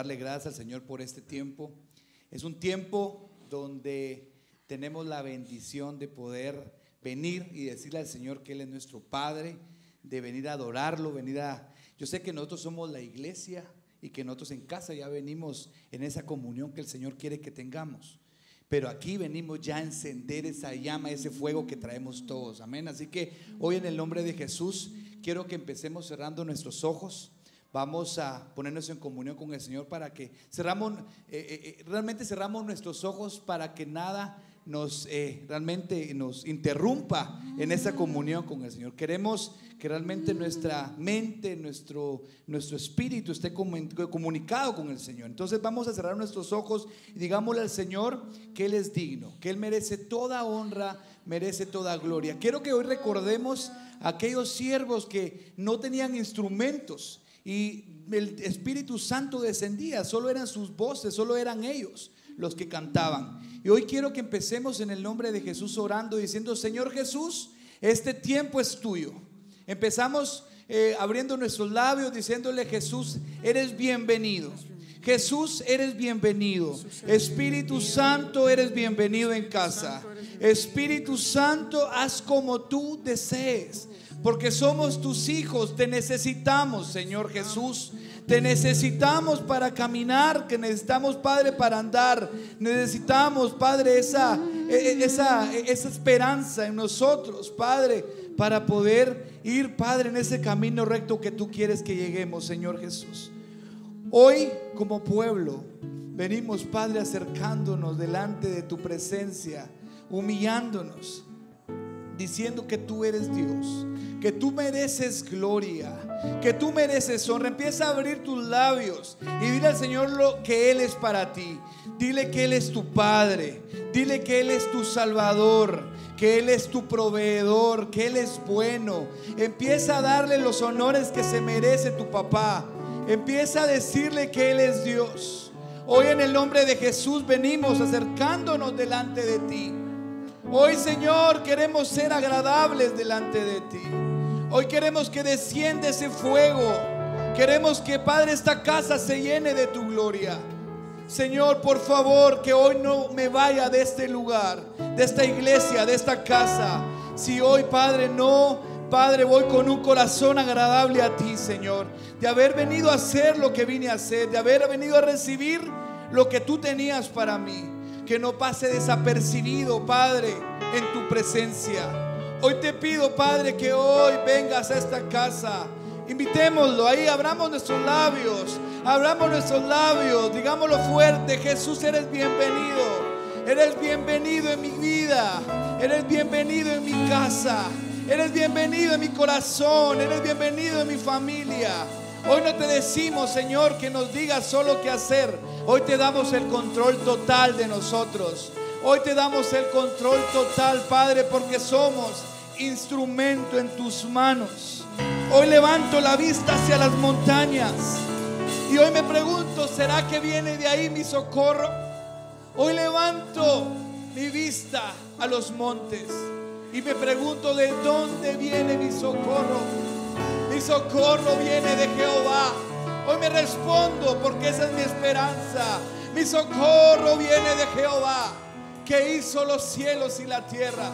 darle gracias al Señor por este tiempo. Es un tiempo donde tenemos la bendición de poder venir y decirle al Señor que Él es nuestro Padre, de venir a adorarlo, venir a... Yo sé que nosotros somos la iglesia y que nosotros en casa ya venimos en esa comunión que el Señor quiere que tengamos. Pero aquí venimos ya a encender esa llama, ese fuego que traemos todos. Amén. Así que hoy en el nombre de Jesús quiero que empecemos cerrando nuestros ojos. Vamos a ponernos en comunión con el Señor para que cerramos, eh, eh, eh, realmente cerramos nuestros ojos para que nada nos realmente nos interrumpa en esa comunión con el Señor. Queremos que realmente nuestra mente, nuestro, nuestro espíritu esté comun- comunicado con el Señor. Entonces vamos a cerrar nuestros ojos y digámosle al Señor que Él es digno, que Él merece toda honra, merece toda gloria. Quiero que hoy recordemos a aquellos siervos que no tenían instrumentos y el Espíritu Santo descendía, solo eran sus voces, solo eran ellos los que cantaban. Y hoy quiero que empecemos en el nombre de Jesús orando, diciendo, Señor Jesús, este tiempo es tuyo. Empezamos eh, abriendo nuestros labios, diciéndole, Jesús, eres bienvenido. Jesús, eres bienvenido. Espíritu Santo, eres bienvenido en casa. Espíritu Santo, haz como tú desees. Porque somos tus hijos, te necesitamos, Señor Jesús. Te necesitamos para caminar, que necesitamos, Padre, para andar. Necesitamos, Padre, esa, e- e- esa, esa esperanza en nosotros, Padre, para poder ir, Padre, en ese camino recto que tú quieres que lleguemos, Señor Jesús. Hoy, como pueblo, venimos, Padre, acercándonos delante de tu presencia, humillándonos diciendo que tú eres Dios, que tú mereces gloria, que tú mereces honra. Empieza a abrir tus labios y dile al Señor lo que Él es para ti. Dile que Él es tu Padre, dile que Él es tu Salvador, que Él es tu proveedor, que Él es bueno. Empieza a darle los honores que se merece tu papá. Empieza a decirle que Él es Dios. Hoy en el nombre de Jesús venimos acercándonos delante de ti. Hoy, Señor, queremos ser agradables delante de ti. Hoy queremos que descienda ese fuego. Queremos que, Padre, esta casa se llene de tu gloria. Señor, por favor, que hoy no me vaya de este lugar, de esta iglesia, de esta casa, Si hoy, Padre, no, Padre, voy con un corazón agradable a ti, Señor, de haber venido a hacer lo que vine a hacer, de haber venido a recibir lo que tú tenías para mí. Que no pase desapercibido, Padre, en tu presencia. Hoy te pido, Padre, que hoy vengas a esta casa. Invitémoslo, ahí abramos nuestros labios, abramos nuestros labios, digámoslo fuerte, Jesús, eres bienvenido. Eres bienvenido en mi vida, eres bienvenido en mi casa, eres bienvenido en mi corazón, eres bienvenido en mi familia. Hoy no te decimos, Señor, que nos digas solo qué hacer. Hoy te damos el control total de nosotros. Hoy te damos el control total, Padre, porque somos instrumento en tus manos. Hoy levanto la vista hacia las montañas. Y hoy me pregunto, ¿será que viene de ahí mi socorro? Hoy levanto mi vista a los montes y me pregunto de dónde viene mi socorro. Mi socorro viene de Jehová. Hoy me respondo porque esa es mi esperanza. Mi socorro viene de Jehová que hizo los cielos y la tierra.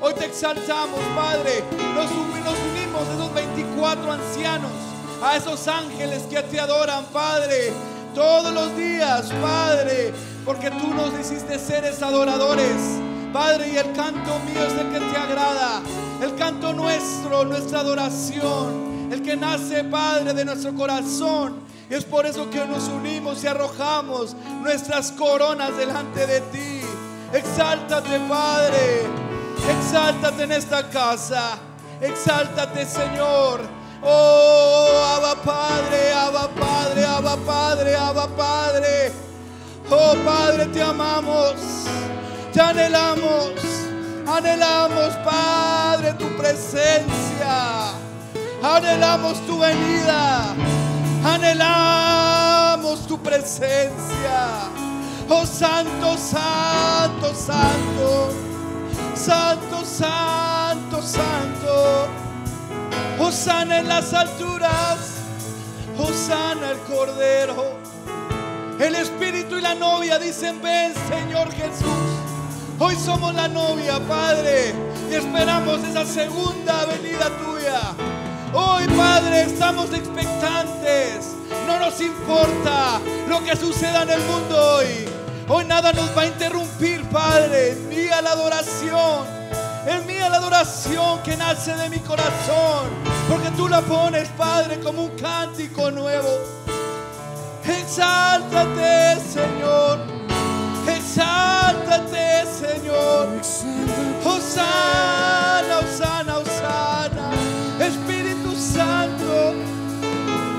Hoy te exaltamos, Padre. Nos, unimos esos 24 ancianos, a esos ángeles que te adoran, Padre. Todos los días, Padre, porque tú nos hiciste seres adoradores. Padre, y el canto mío es el que te agrada. El canto nuestro, nuestra adoración. El que nace, Padre, de nuestro corazón. Y es por eso que nos unimos y arrojamos nuestras coronas delante de ti. Exáltate, Padre. Exáltate en esta casa. Exáltate, Señor. Oh, Abba Padre, Abba Padre, Abba Padre, Abba Padre. Oh Padre, te amamos, te anhelamos, anhelamos, Padre, tu presencia. Anhelamos tu venida, anhelamos tu presencia. Oh Santo, Santo, Santo, Santo, Santo, Santo. Hosana en las alturas, Hosana el Cordero. El Espíritu y la novia dicen, ven Señor Jesús. Hoy somos la novia, Padre, y esperamos esa segunda venida tuya. Hoy, Padre, estamos expectantes. No nos importa lo que suceda en el mundo hoy. Hoy nada nos va a interrumpir, Padre. Mía la adoración. Es mía la adoración que nace de mi corazón. Porque tú la pones, Padre, como un cántico nuevo. Exáltate, Señor. Exáltate, Señor. Osana, Osana, Osana. Espíritu Santo.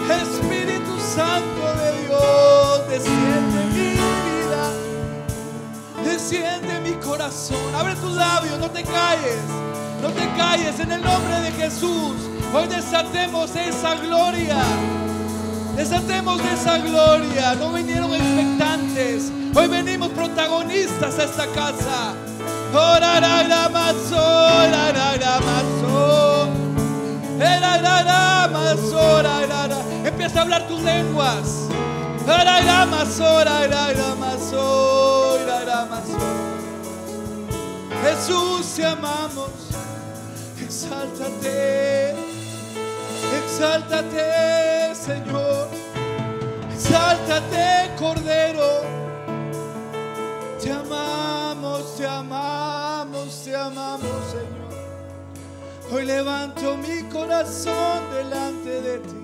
Espíritu Santo En mi corazón. Abre tus labios. No te calles. No te calles en el nombre de Jesús. Hoy desatemos esa gloria. Desatemos de esa gloria. No vinieron expectantes. Hoy venimos protagonistas a esta casa. Empieza a hablar tus lenguas. Jesús, te amamos. Exáltate. Exáltate, Señor. Exáltate, Cordero. Te amamos, te amamos, te amamos, Señor. Hoy levanto mi corazón delante de ti.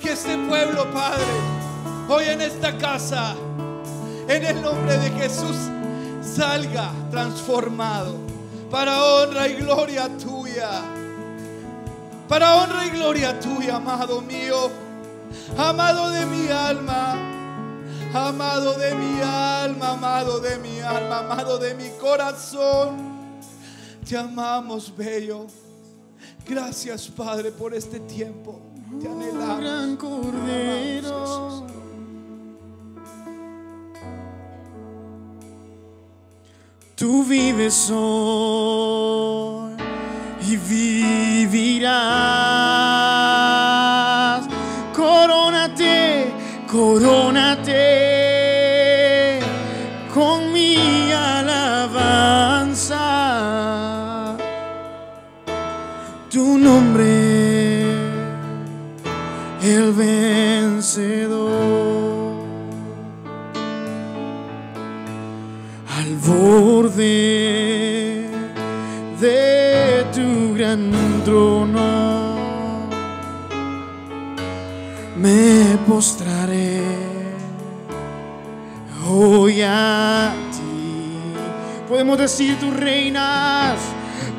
Que este pueblo, Padre, hoy en esta casa, en el nombre de Jesús, salga transformado para honra y gloria tuya para honra y gloria tuya, amado mío, amado de mi alma, amado de mi alma, amado de mi alma, amado de mi corazón. Te amamos, bello. Gracias, Padre, por este tiempo. Te anhelamos. Gran Cordero. Tú vives hoy y vivirás. Borde de tu gran trono, me postraré hoy a ti. Podemos decir, tú reinas,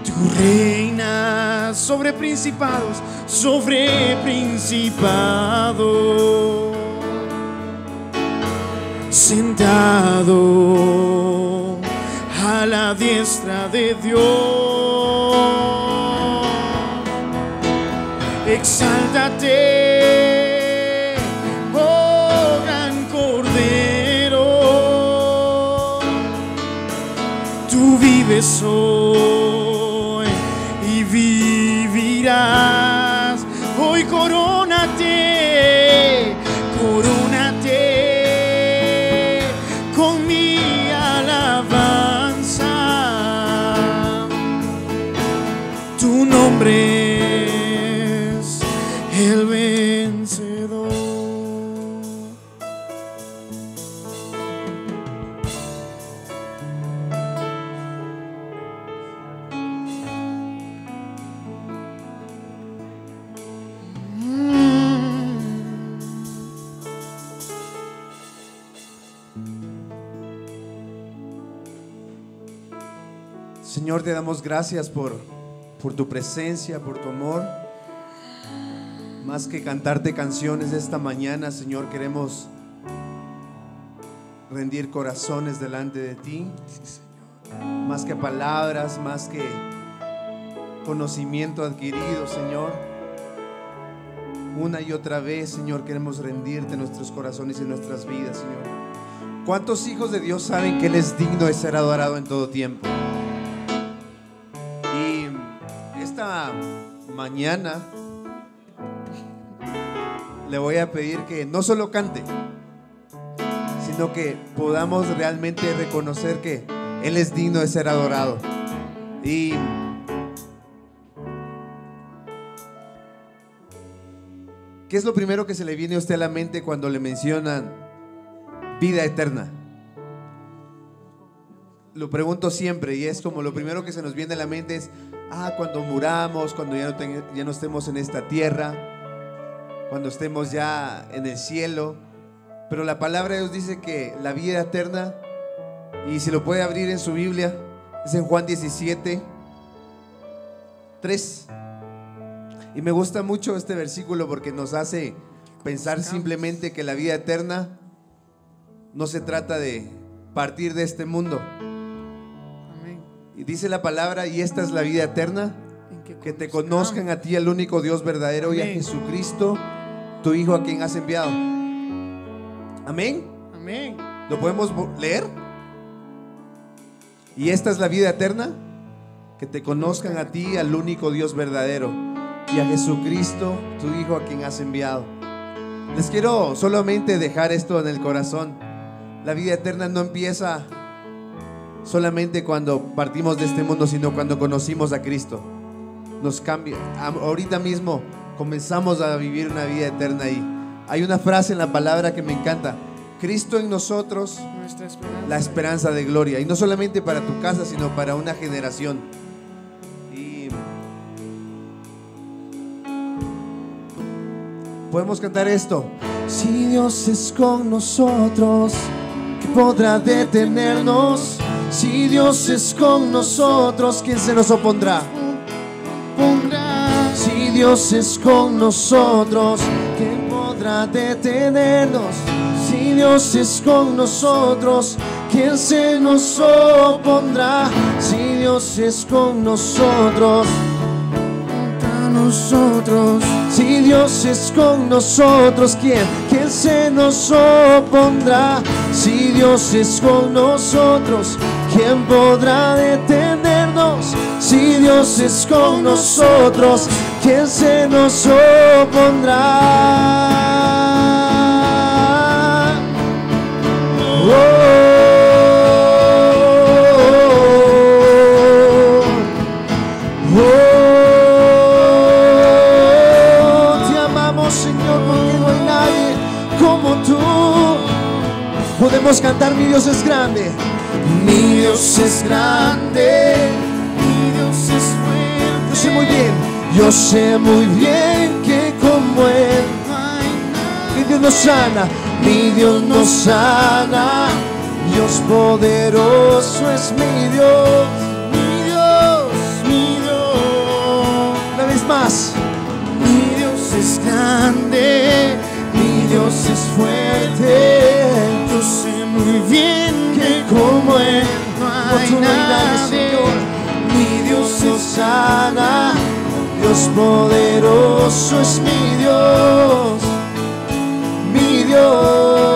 tú reinas sobre principados, sobre principados. Sentado a la diestra de Dios. Exáltate, oh gran cordero. Tú vives te damos gracias por, por tu presencia, por tu amor. Más que cantarte canciones esta mañana, Señor, queremos rendir corazones delante de ti. Más que palabras, más que conocimiento adquirido, Señor. Una y otra vez, Señor, queremos rendirte nuestros corazones y nuestras vidas, Señor. ¿Cuántos hijos de Dios saben que Él es digno de ser adorado en todo tiempo? Mañana le voy a pedir que no solo cante, sino que podamos realmente reconocer que Él es digno de ser adorado. Y ¿qué es lo primero que se le viene a usted a la mente cuando le mencionan vida eterna? lo pregunto siempre y es como lo primero que se nos viene a la mente es, ah, cuando muramos, cuando ya no, ya no estemos en esta tierra, cuando estemos ya en el cielo. Pero la palabra de Dios dice que la vida eterna, y si lo puede abrir en su Biblia, es en Juan 17, 3. Y me gusta mucho este versículo porque nos hace pensar simplemente que la vida eterna no se trata de partir de este mundo. Y dice la palabra, y esta es la vida eterna, que te conozcan a ti, al único Dios verdadero, y a. Jesucristo, tu Hijo, a quien has enviado. Amén. Amén. ¿Lo podemos leer? Y esta es la vida eterna, que te conozcan a ti, al único Dios verdadero, y a Jesucristo, tu Hijo, a quien has enviado. Les quiero solamente dejar esto en el corazón. La vida eterna no empieza solamente cuando partimos de este mundo, sino cuando conocimos a Cristo. Nos cambia. Ahorita mismo comenzamos a vivir una vida eterna ahí. Hay una frase en la palabra que me encanta. Cristo en nosotros, esperanza. la esperanza de gloria. Y no solamente para tu casa, sino para una generación. Y podemos cantar esto. Si Dios es con nosotros, ¿qué podrá detenernos? Si Dios es con nosotros, ¿quién se nos opondrá? Pondrá Si Dios es con nosotros, ¿quién podrá detenernos? Si Dios es con nosotros, ¿quién se nos opondrá? Si Dios es con nosotros, contra nosotros. Si Dios es con nosotros, ¿quién, quién se nos opondrá? Si Dios es con nosotros, ¿quién podrá detenernos? Si Dios es con nosotros, ¿quién se nos opondrá? Oh, Podemos cantar, mi Dios es grande. Mi Dios es grande. Mi Dios es fuerte. Yo sé muy bien, yo sé muy bien que como Él mi Dios nos sana, mi Dios nos sana. Dios poderoso es mi Dios, mi Dios, mi Dios. Una vez más, mi Dios es grande, mi Dios es fuerte. Muy bien que como Él no hay nadie, Señor. Mi Dios nos sana, Dios poderoso es mi Dios, mi Dios.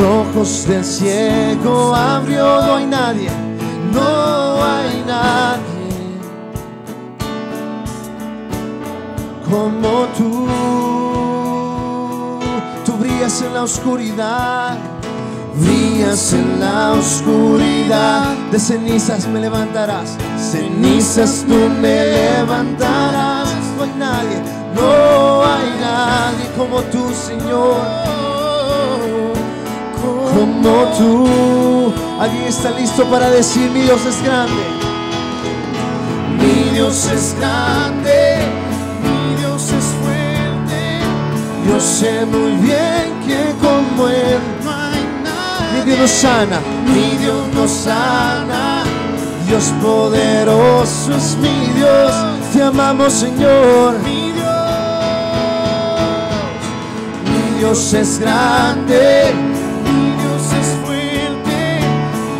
Ojos del ciego abrió. No hay nadie, no hay nadie como tú. Tú brillas en la oscuridad. Brillas en la oscuridad, de cenizas me levantarás, cenizas tú me levantarás. No hay nadie, no hay nadie como tú, Señor, como tú. ¿Alguien está listo para decir mi Dios es grande? Mi Dios es grande, mi Dios es fuerte. Yo sé muy bien que como Él no hay nadie. Mi Dios nos sana, mi Dios nos sana. Dios poderoso es mi Dios. Te amamos, Señor. Mi Dios, mi Dios es grande,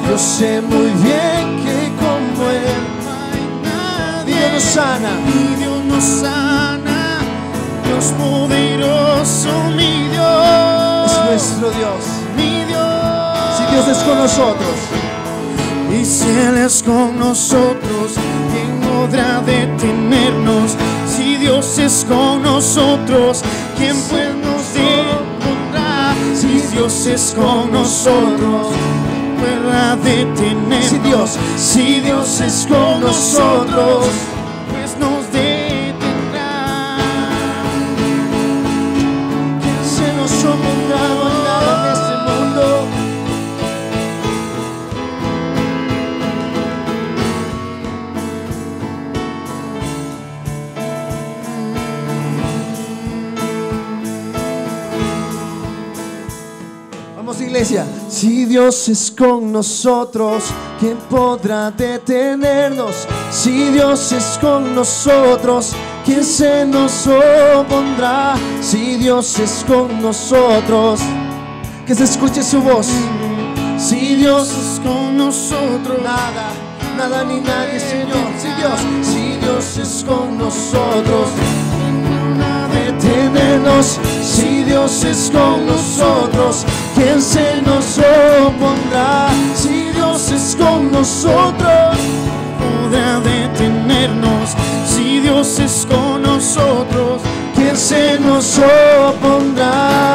Yo sé muy bien que como Él no hay nadie. Dios nos sana, mi Dios nos sana. Dios poderoso, mi Dios. Es nuestro Dios, mi Dios. Si Dios es con nosotros. Y si Él es con nosotros, ¿quién podrá detenernos? Si Dios es con nosotros, ¿quién pues nos detendrá? Si Dios es con nosotros, ¿quién podrá detenernos? Si Dios, si Dios es con nosotros, pues nos detendrá. ¿Quién se nos hay nada en este mundo? Vamos iglesia, si Dios es con nosotros, ¿quién podrá detenernos? Si Dios es con nosotros, ¿quién se nos opondrá? Si Dios es con nosotros, que se escuche su voz. Si Dios es con nosotros, nada, nada ni nadie, Señor. Si Dios, si Dios es con nosotros, detenernos si Dios es con nosotros ¿quién se nos opondrá? si Dios es con nosotros podrá detenernos si Dios es con nosotros ¿quién se nos opondrá?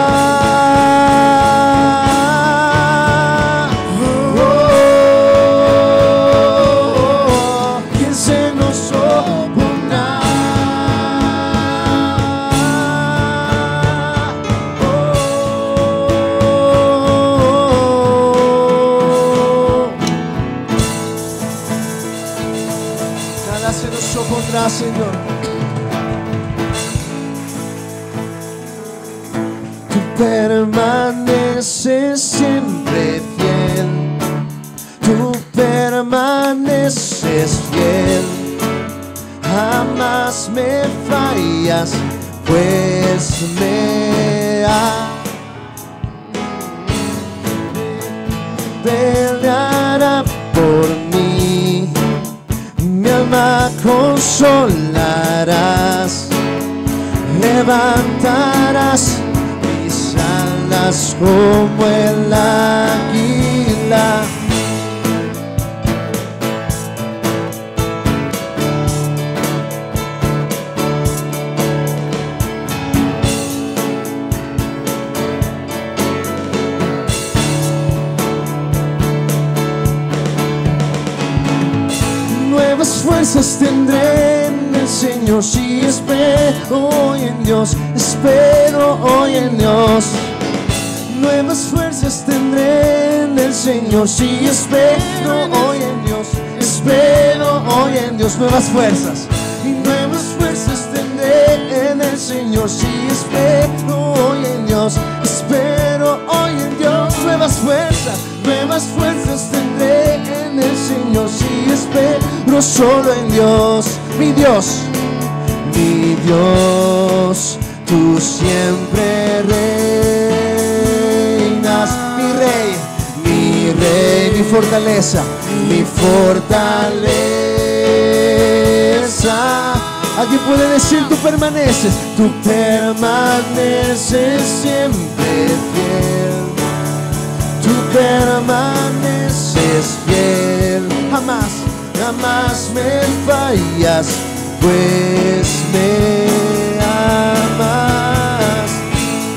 Pues me amas. peleará por mí, mi alma consolarás, levantarás mis alas como el águila. Tendré en el Señor si espero hoy en Dios, espero hoy en Dios. Nuevas fuerzas tendré en el Señor si espero hoy en Dios, espero hoy en Dios. Nuevas fuerzas y nuevas fuerzas tendré en el Señor si espero hoy en Dios, espero hoy en Dios. Nuevas fuerzas, nuevas fuerzas Si espero solo en Dios, mi Dios, mi Dios, tú siempre reinas, mi rey, mi rey, mi fortaleza, mi fortaleza. Alguien puede decir tú permaneces, tú permaneces siempre fiel. Tú permaneces fiel, jamás, jamás me fallas, pues me amas.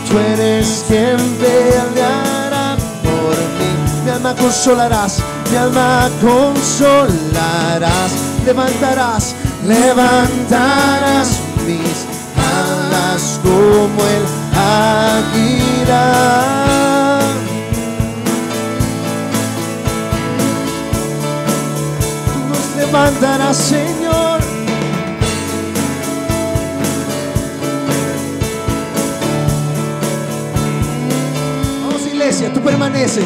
Tú eres quien peleará por mí. Mi alma consolarás, mi alma consolarás. Levantarás, levantarás mis alas como el águila. Levantarás, Señor. Vamos, iglesia, tú permaneces.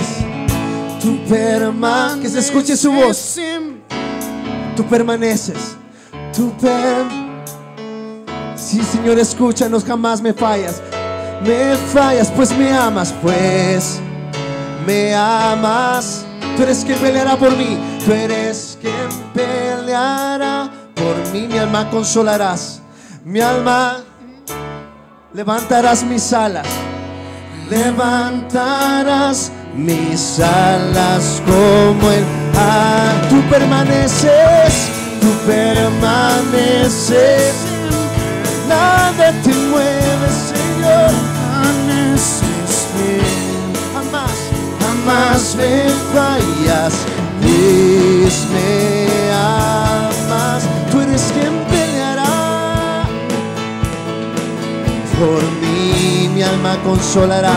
Tú permaneces. Que se escuche su voz. Tú permaneces. Tú permaneces. Sí, Señor, escúchanos, jamás me fallas. Me fallas, pues me amas, pues me amas. Tú eres quien peleará por mí. Tú eres quien peleará por mí. Mi alma consolarás. Mi alma levantarás mis alas. Levantarás mis alas como el ah, tú permaneces, tú permaneces. Nada te mueve, Señor. Jamás, jamás me fallas, pues me amas. Tú eres quien peleará por mí, mi alma consolarás.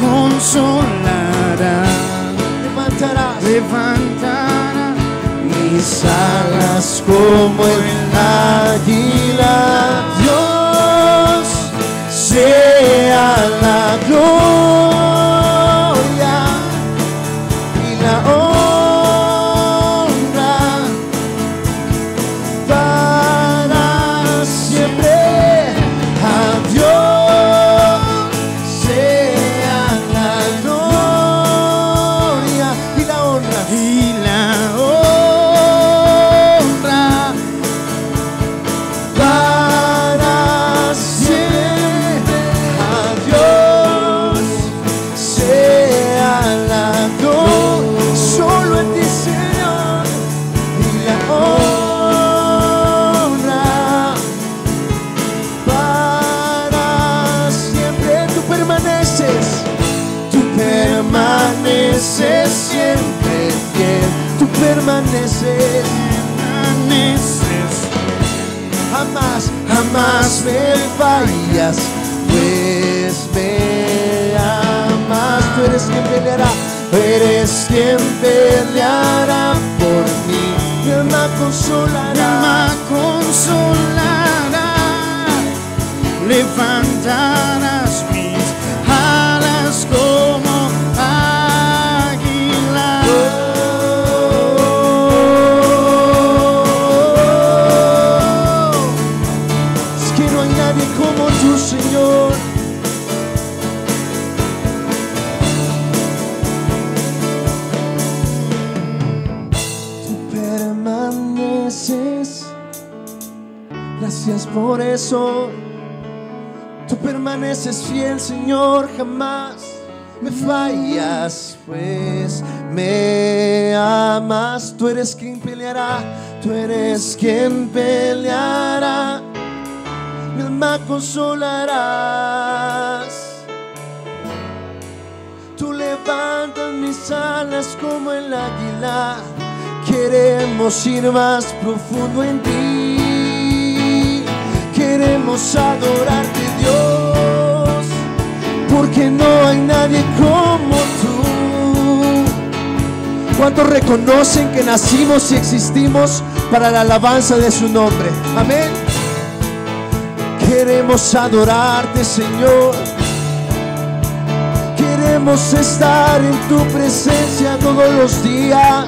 consolará, Levantarás levantará mis alas como el águila. Dios sea la gloria eres quien peleará por mí. Mi alma consolará, alma consolará, levantarás Tú permaneces fiel, Señor, jamás me fallas, pues me amas. Tú eres quien peleará, tú eres quien peleará. Mi alma consolarás. Tú levantas mis alas como el águila que Queremos ir más profundo en ti. Queremos adorarte, Dios, porque no hay nadie como tú. ¿Cuántos reconocen que nacimos y existimos para la alabanza de su nombre? Amén. Queremos adorarte, Señor. Queremos estar en tu presencia todos los días.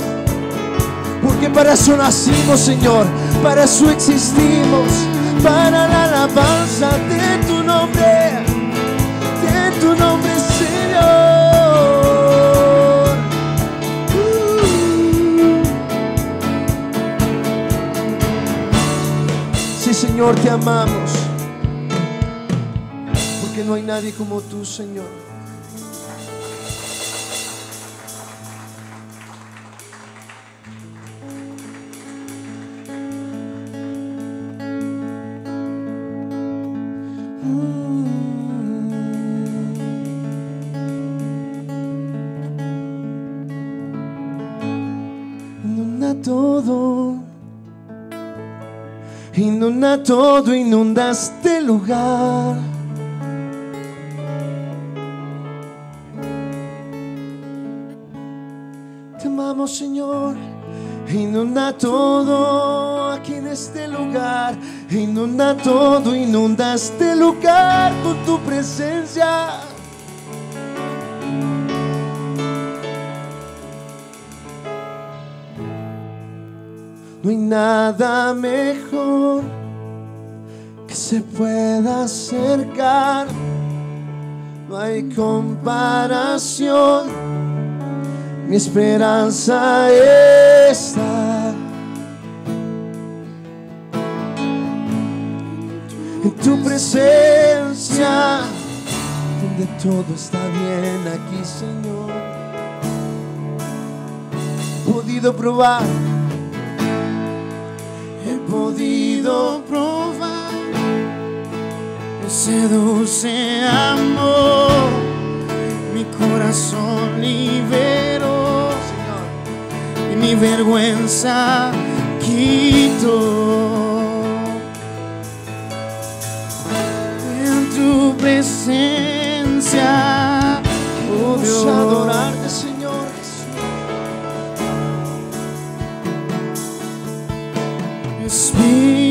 Porque para eso nacimos, Señor. Para eso existimos. Para la alabanza de tu nombre. De tu nombre, Señor. Sí, Señor, te amamos. Porque no hay nadie como tú, Señor. Todo, inunda este lugar. Te amamos, Señor. Inunda todo aquí en este lugar. Inunda todo, inunda este lugar con tu presencia. No hay nada mejor se pueda acercar. No hay comparación. Mi esperanza está en tu presencia, donde todo está bien aquí, Señor. He podido probar He podido probar ese dulce amor. Mi corazón liberó y mi vergüenza quitó. En tu presencia, oh Dios, adorarte, Señor Jesús. Espíritu,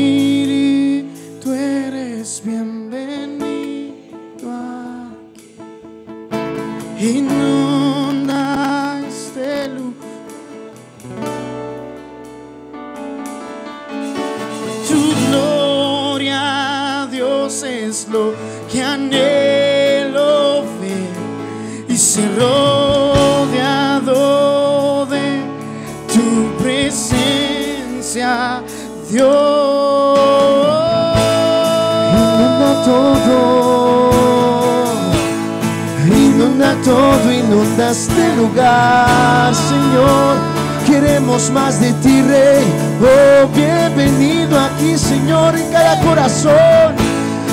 todo, inunda este lugar, Señor. Queremos más de ti, Rey. Oh, bienvenido aquí, Señor, en cada corazón.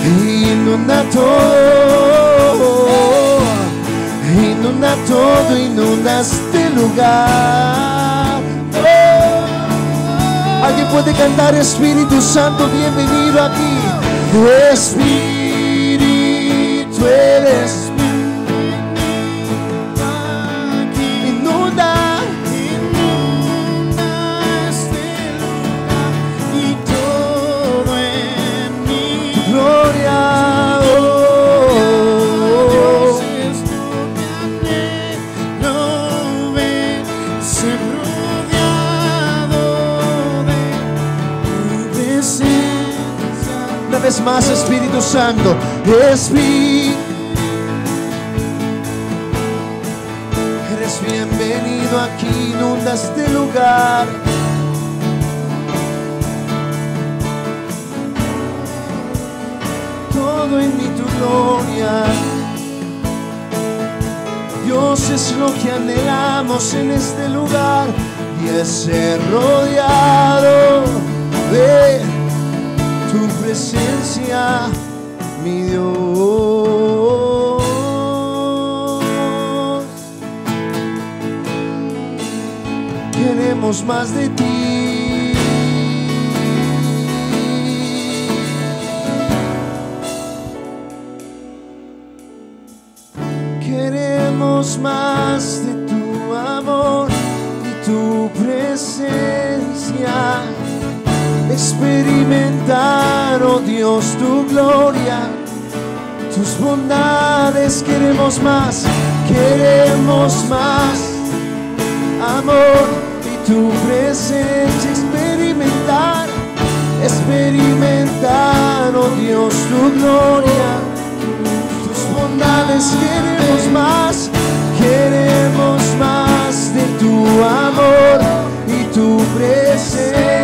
Inunda todo, inunda todo, inunda este lugar. Oh. Alguien puede cantar Espíritu Santo, bienvenido aquí. Espíritu eres más, Espíritu Santo. Eres bienvenido aquí, inunda este lugar. Todo en mi tu gloria. Dios es lo que anhelamos en este lugar y es ser rodeado de tu presencia, mi Dios. Queremos más de ti. Queremos más de tu amor y tu presencia. Experimentar, oh Dios, tu gloria, tus bondades. Queremos más, queremos más amor y tu presencia. Experimentar, experimentar, oh Dios, tu gloria tus bondades queremos más, queremos más de tu amor y tu presencia.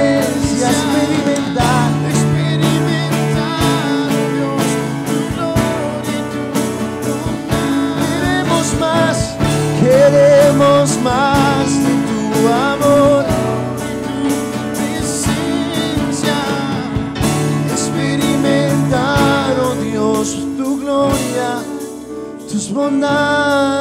Tus bondades.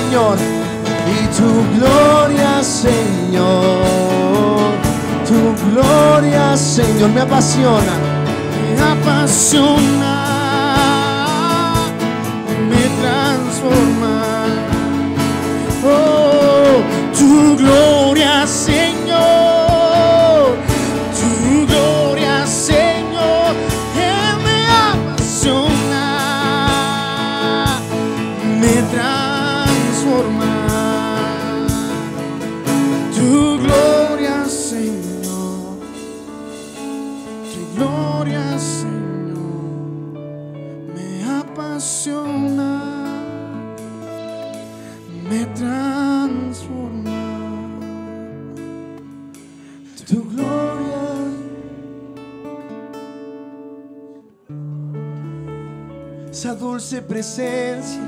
Y tu gloria, Señor, tu gloria, Señor, me apasiona. me apasiona, presencia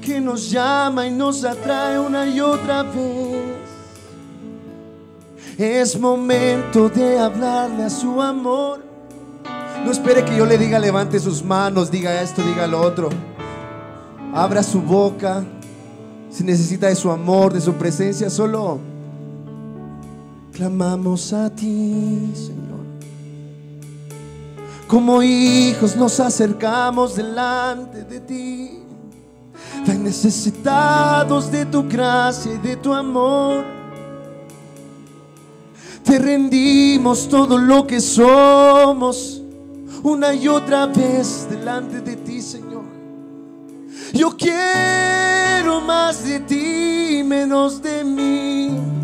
que nos llama y nos atrae una y otra vez. Es momento de hablarle a su amor. No espere que yo le diga levante sus manos, diga esto, diga lo otro. Abra su boca. Si necesita de su amor, de su presencia, solo clamamos a ti, Señor. Como hijos nos acercamos delante de ti, tan necesitados de tu gracia y de tu amor. Te rendimos todo lo que somos una y otra vez delante de ti, Señor. Yo quiero más de ti, menos de mí.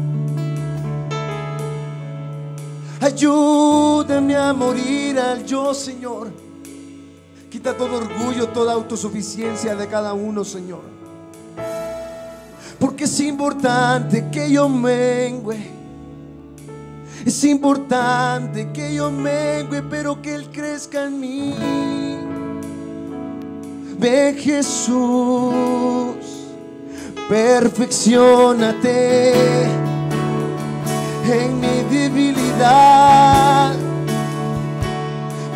Ayúdame a morir al yo, Señor. Quita todo orgullo, toda autosuficiencia de cada uno, Señor. Porque es importante que yo mengue. Es importante que yo mengue, pero que Él crezca en mí. Ven Jesús, perfeccionate en mi debilidad.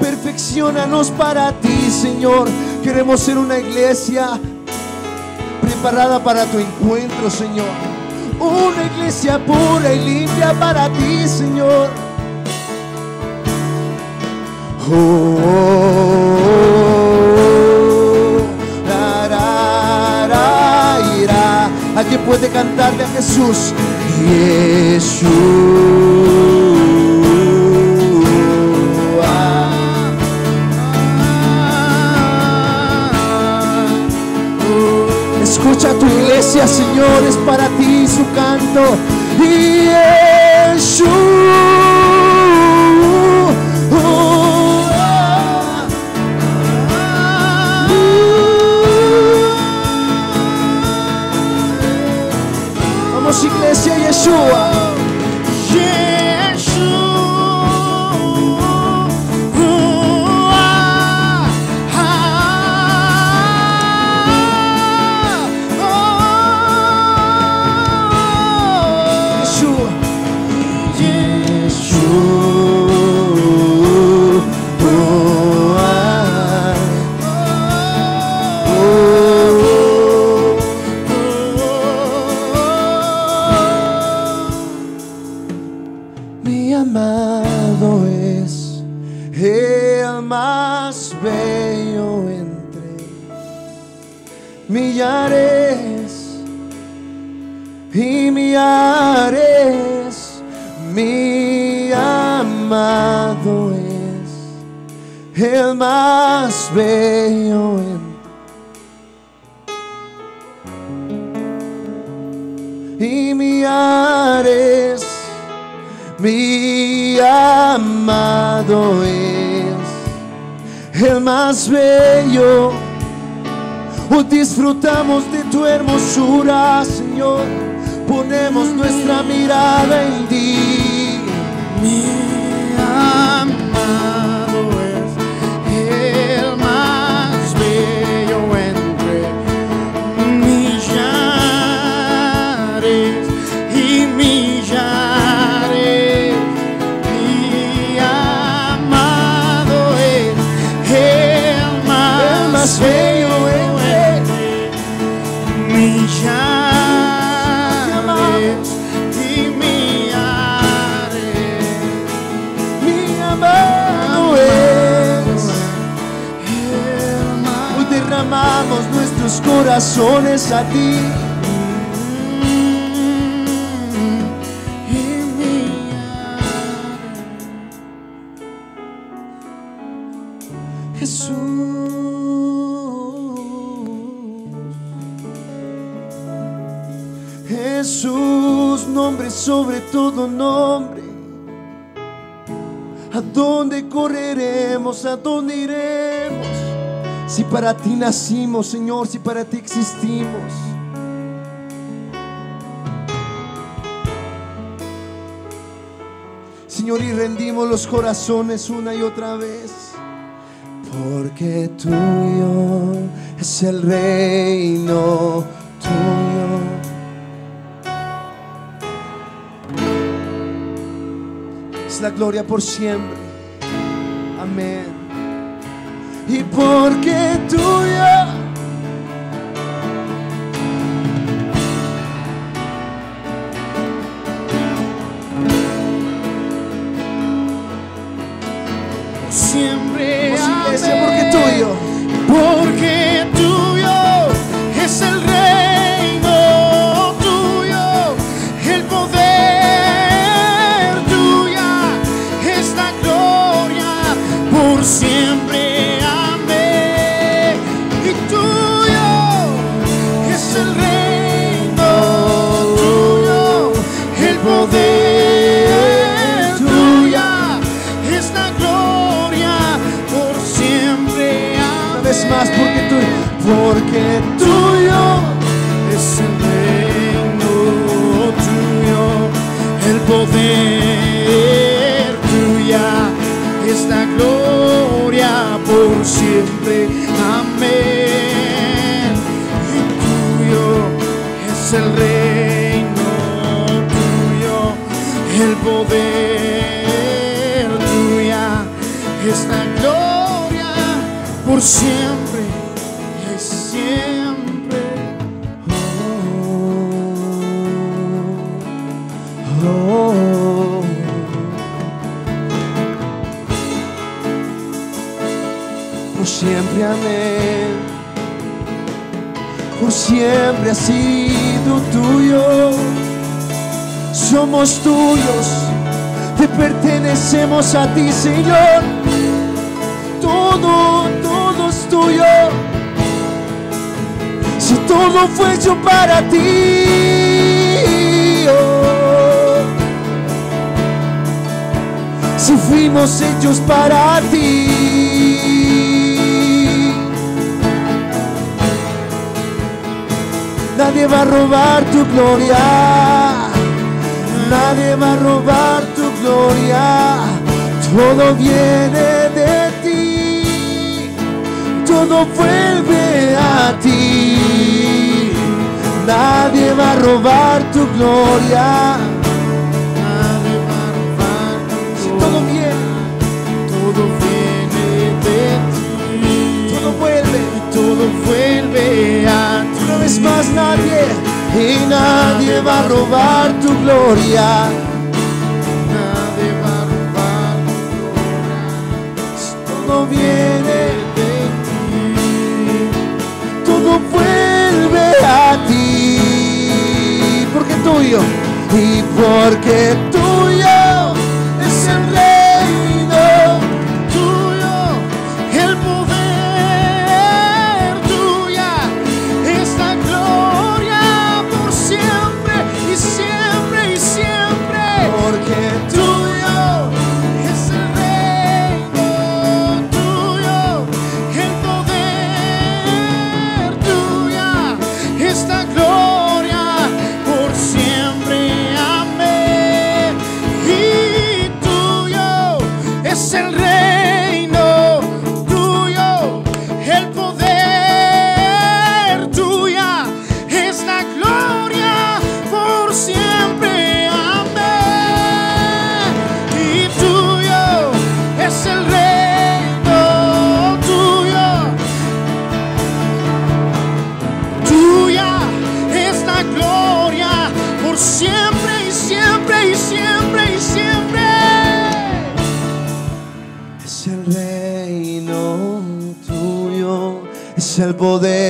Perfeccionanos para ti, Señor. Queremos ser una iglesia preparada para tu encuentro, Señor. Una iglesia pura y limpia para ti, Señor. Oh, oh, oh. Alguien puede cantarle a Jesús. Escucha tu iglesia, Señor, es para ti su canto. Yeshua. Yeshua. Más bello entre millares y millares. Mi amado es el más bello entre y millares mi amado es el más bello. Oh, disfrutamos de tu hermosura, Señor. Ponemos nuestra mirada en ti. Mi corazones a ti. Jesús, nombre sobre todo nombre. ¿A dónde correremos? ¿A dónde iremos? Si para ti nacimos, Señor, si para ti existimos. Señor, y rendimos los corazones una y otra vez. Porque tuyo es el reino tuyo. Es la gloria por siempre. Amén. Y porque tuyo siempre amé. porque tuyo. Porque tuyo poder tuya, es la gloria por siempre. Amén. Y tuyo es el reino tuyo, el poder tuya, es la gloria por siempre. Siempre. Por siempre ha sido tuyo. Somos tuyos, te pertenecemos a ti, Señor. Todo, todo es tuyo. Si todo fue hecho para ti. oh. Si fuimos hechos para ti. Nadie va a robar tu gloria. Nadie va a robar tu gloria. Todo viene de ti. Todo vuelve a ti. Nadie va a robar tu gloria. Nadie va a robar tu Si todo viene, todo viene todo vuelve a ti. Una vez más nadie y nadie va a robar tu gloria. Nadie va a robar Todo viene, de ti. todo vuelve a ti. Porque tuyo y porque tuyo poder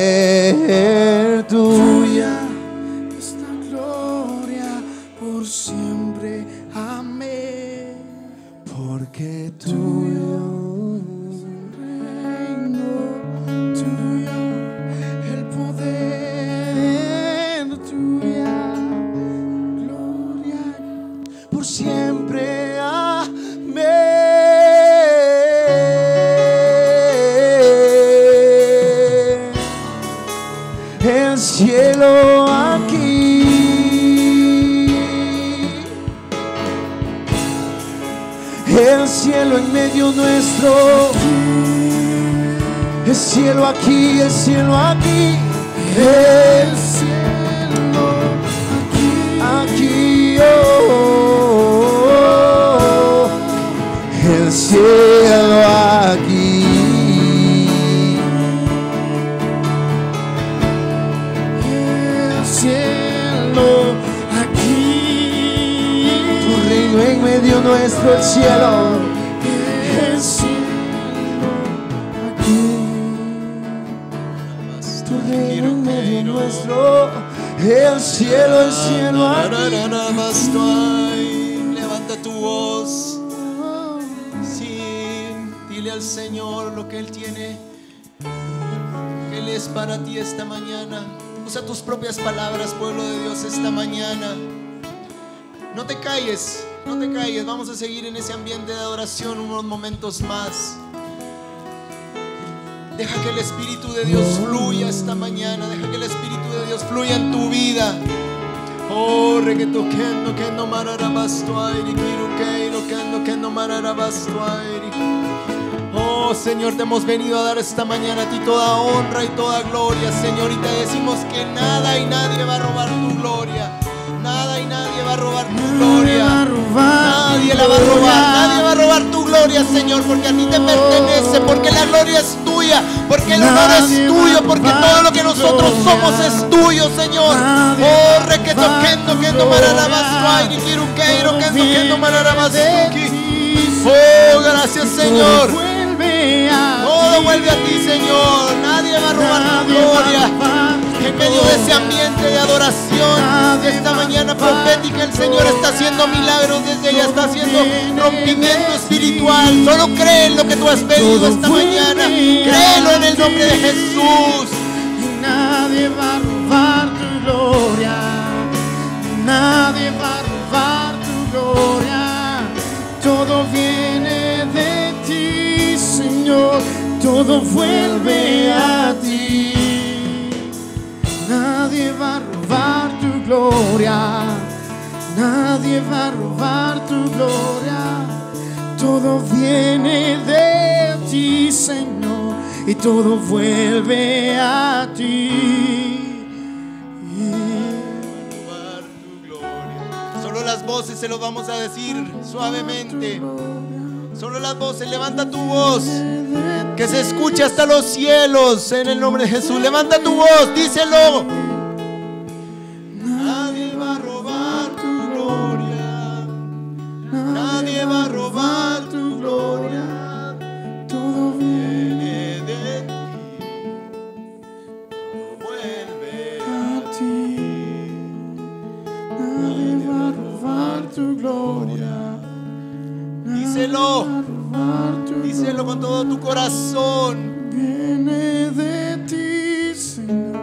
palabras, pueblo de Dios, esta mañana. No te calles, no te calles. Vamos a seguir en ese ambiente de adoración unos momentos más. Deja que el Espíritu de Dios fluya esta mañana. Deja que el Espíritu de Dios fluya en tu vida. Oh, regueto kendo kendo mararabastuairi, kiru keiro kendo kendo mararabastuairi. Oh Señor, te hemos venido a dar esta mañana a ti toda honra y toda gloria, Señor. Y te decimos que nada y nadie va a robar tu gloria. Nada y nadie va a robar tu gloria. Nadie la va a robar. Nadie va a robar tu gloria, Señor, porque a ti te pertenece, porque la gloria es tuya, porque el honor es tuyo, porque todo lo que nosotros gloria. somos es tuyo, Señor. Nadie Oh, requeto kendo kendo kiru keiro kendo kendo Oh, gracias, Señor. Vuelve a Todo ti. vuelve a ti, Señor. Nadie va a robar tu gloria. En medio de ese ambiente de adoración, Nadie esta mañana profética, el Señor está haciendo milagros desde ella, está haciendo rompimiento de espiritual. Solo cree en lo que tú has pedido esta mañana. Créelo en el nombre de. Jesús. Y nadie va a robar tu gloria. Nadie va a robar tu gloria. Todo viene Todo vuelve a ti. Nadie va a robar tu gloria. Nadie va a robar tu gloria. Todo viene de ti, Señor, y todo vuelve a ti. Solo las voces se lo vamos a decir suavemente. Solo las voces, levanta tu voz. Que se escuche hasta los cielos en el nombre de Jesús. Levanta tu voz, díselo. Con todo tu corazón. viene de ti, Señor.